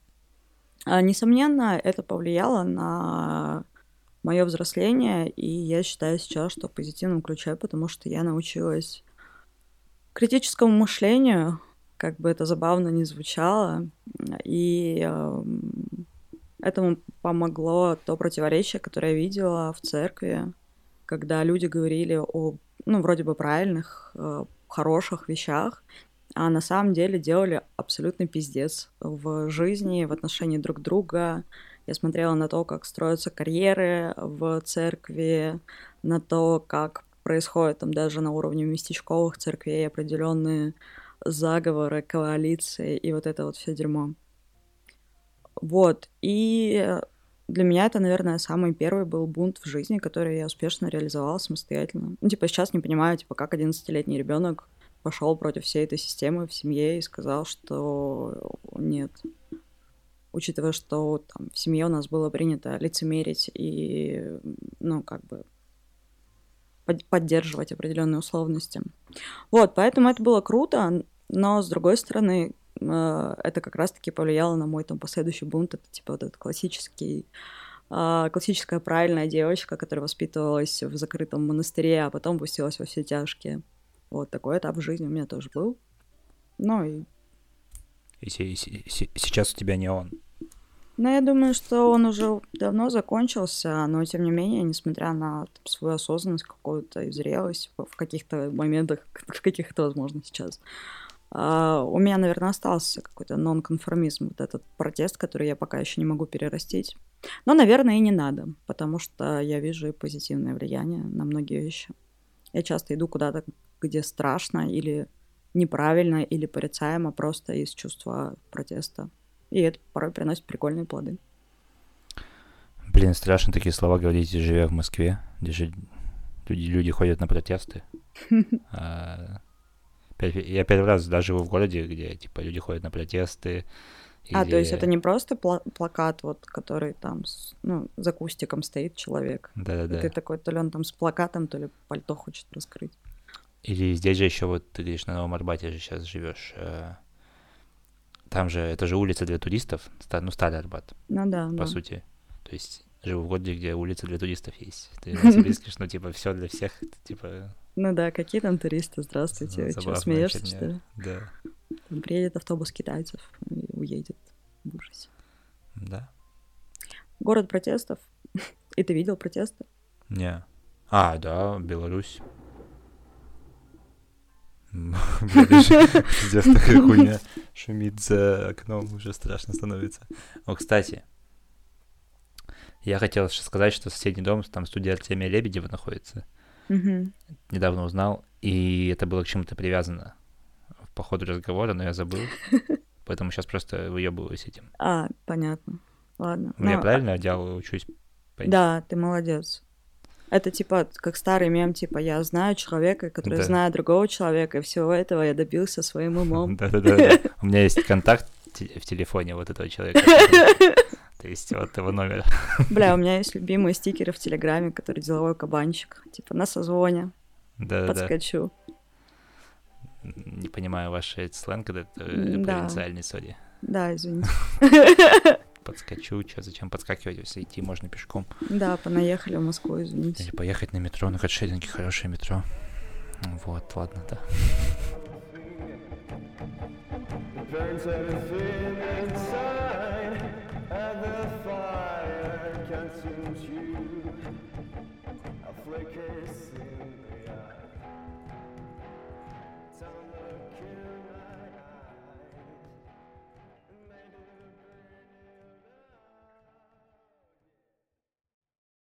А, несомненно, это повлияло на мое взросление, и я считаю сейчас, что в позитивном ключе, потому что я научилась критическому мышлению, как бы это забавно ни звучало, и эм, этому помогло то противоречие, которое я видела в церкви, когда люди говорили о, ну, вроде бы правильных, э, хороших вещах, а на самом деле делали абсолютный пиздец в жизни, в отношении друг друга. Я смотрела на то, как строятся карьеры в церкви, на то, как происходит там даже на уровне местечковых церквей определенные заговоры, коалиции и вот это вот все дерьмо. Вот. И для меня это, наверное, самый первый был бунт в жизни, который я успешно реализовала самостоятельно. Ну, типа, сейчас не понимаю, типа, как 11-летний ребенок пошел против всей этой системы в семье и сказал, что нет. Учитывая, что там в семье у нас было принято лицемерить и, ну, как бы поддерживать определенные условности. Вот, поэтому это было круто, но, с другой стороны, это как раз-таки повлияло на мой там последующий бунт. Это типа вот этот классический а, классическая правильная девочка, которая воспитывалась в закрытом монастыре, а потом пустилась во все тяжкие. Вот такой этап в жизни у меня тоже был. Ну и... И сейчас у тебя не он. Ну, я думаю, что он уже давно закончился, но тем не менее, несмотря на там, свою осознанность, какую-то и зрелость в каких-то моментах, в каких-то, возможно, сейчас, Uh, у меня, наверное, остался какой-то нонконформизм, вот этот протест, который я пока еще не могу перерастить. Но, наверное, и не надо, потому что я вижу позитивное влияние на многие вещи. Я часто иду куда-то, где страшно или неправильно, или порицаемо просто из чувства протеста. И это порой приносит прикольные плоды. Блин, страшно такие слова говорить, живя в Москве, где же люди, люди ходят на протесты. А, я первый раз даже живу в городе, где типа люди ходят на протесты. А, то есть это не просто плакат, вот, который там, ну, за кустиком стоит человек. Да-да-да. Ты такой, то ли он там с плакатом, то ли пальто хочет раскрыть. Или здесь же еще вот ты говоришь, на Новом Арбате же сейчас живешь. Э, там же, это же улица для туристов, ну, старый Арбат. Ну да, По да. сути. То есть живу в городе, где улица для туристов есть. Ты мыслишь, ну, типа, все для всех, типа... Ну да, какие там туристы, здравствуйте, что, смеешься, что ли? Да. Там приедет автобус китайцев и уедет в ужасе. Да. Город протестов. И ты видел протесты? Не. А, да, Беларусь. Пиздец, такая хуйня шумит за окном, уже страшно становится. О, кстати, я хотел сказать, что соседний дом, там студия Артемия Лебедева находится. Недавно узнал, и это было к чему-то привязано по ходу разговора, но я забыл. Поэтому сейчас просто выебываюсь этим. А, понятно. Ладно. Ну, я правильно делал, учусь? Да, ты молодец. Это типа как старый мем, типа я знаю человека, который да. знает другого человека, и всего этого я добился своим умом. Да-да-да. У меня есть контакт в телефоне вот этого человека. То есть вот его номер. Бля, у меня есть любимые стикеры в Телеграме, который деловой кабанчик. Типа на созвоне. Да, Подскочу. Не понимаю ваши сленг, это э, провинциальный, сори. Да, извините подскочу, что, зачем подскакивать, если идти можно пешком. Да, понаехали в Москву, извините. Или поехать на метро, на Катшеринге хорошее метро. Вот, ладно, да. flicker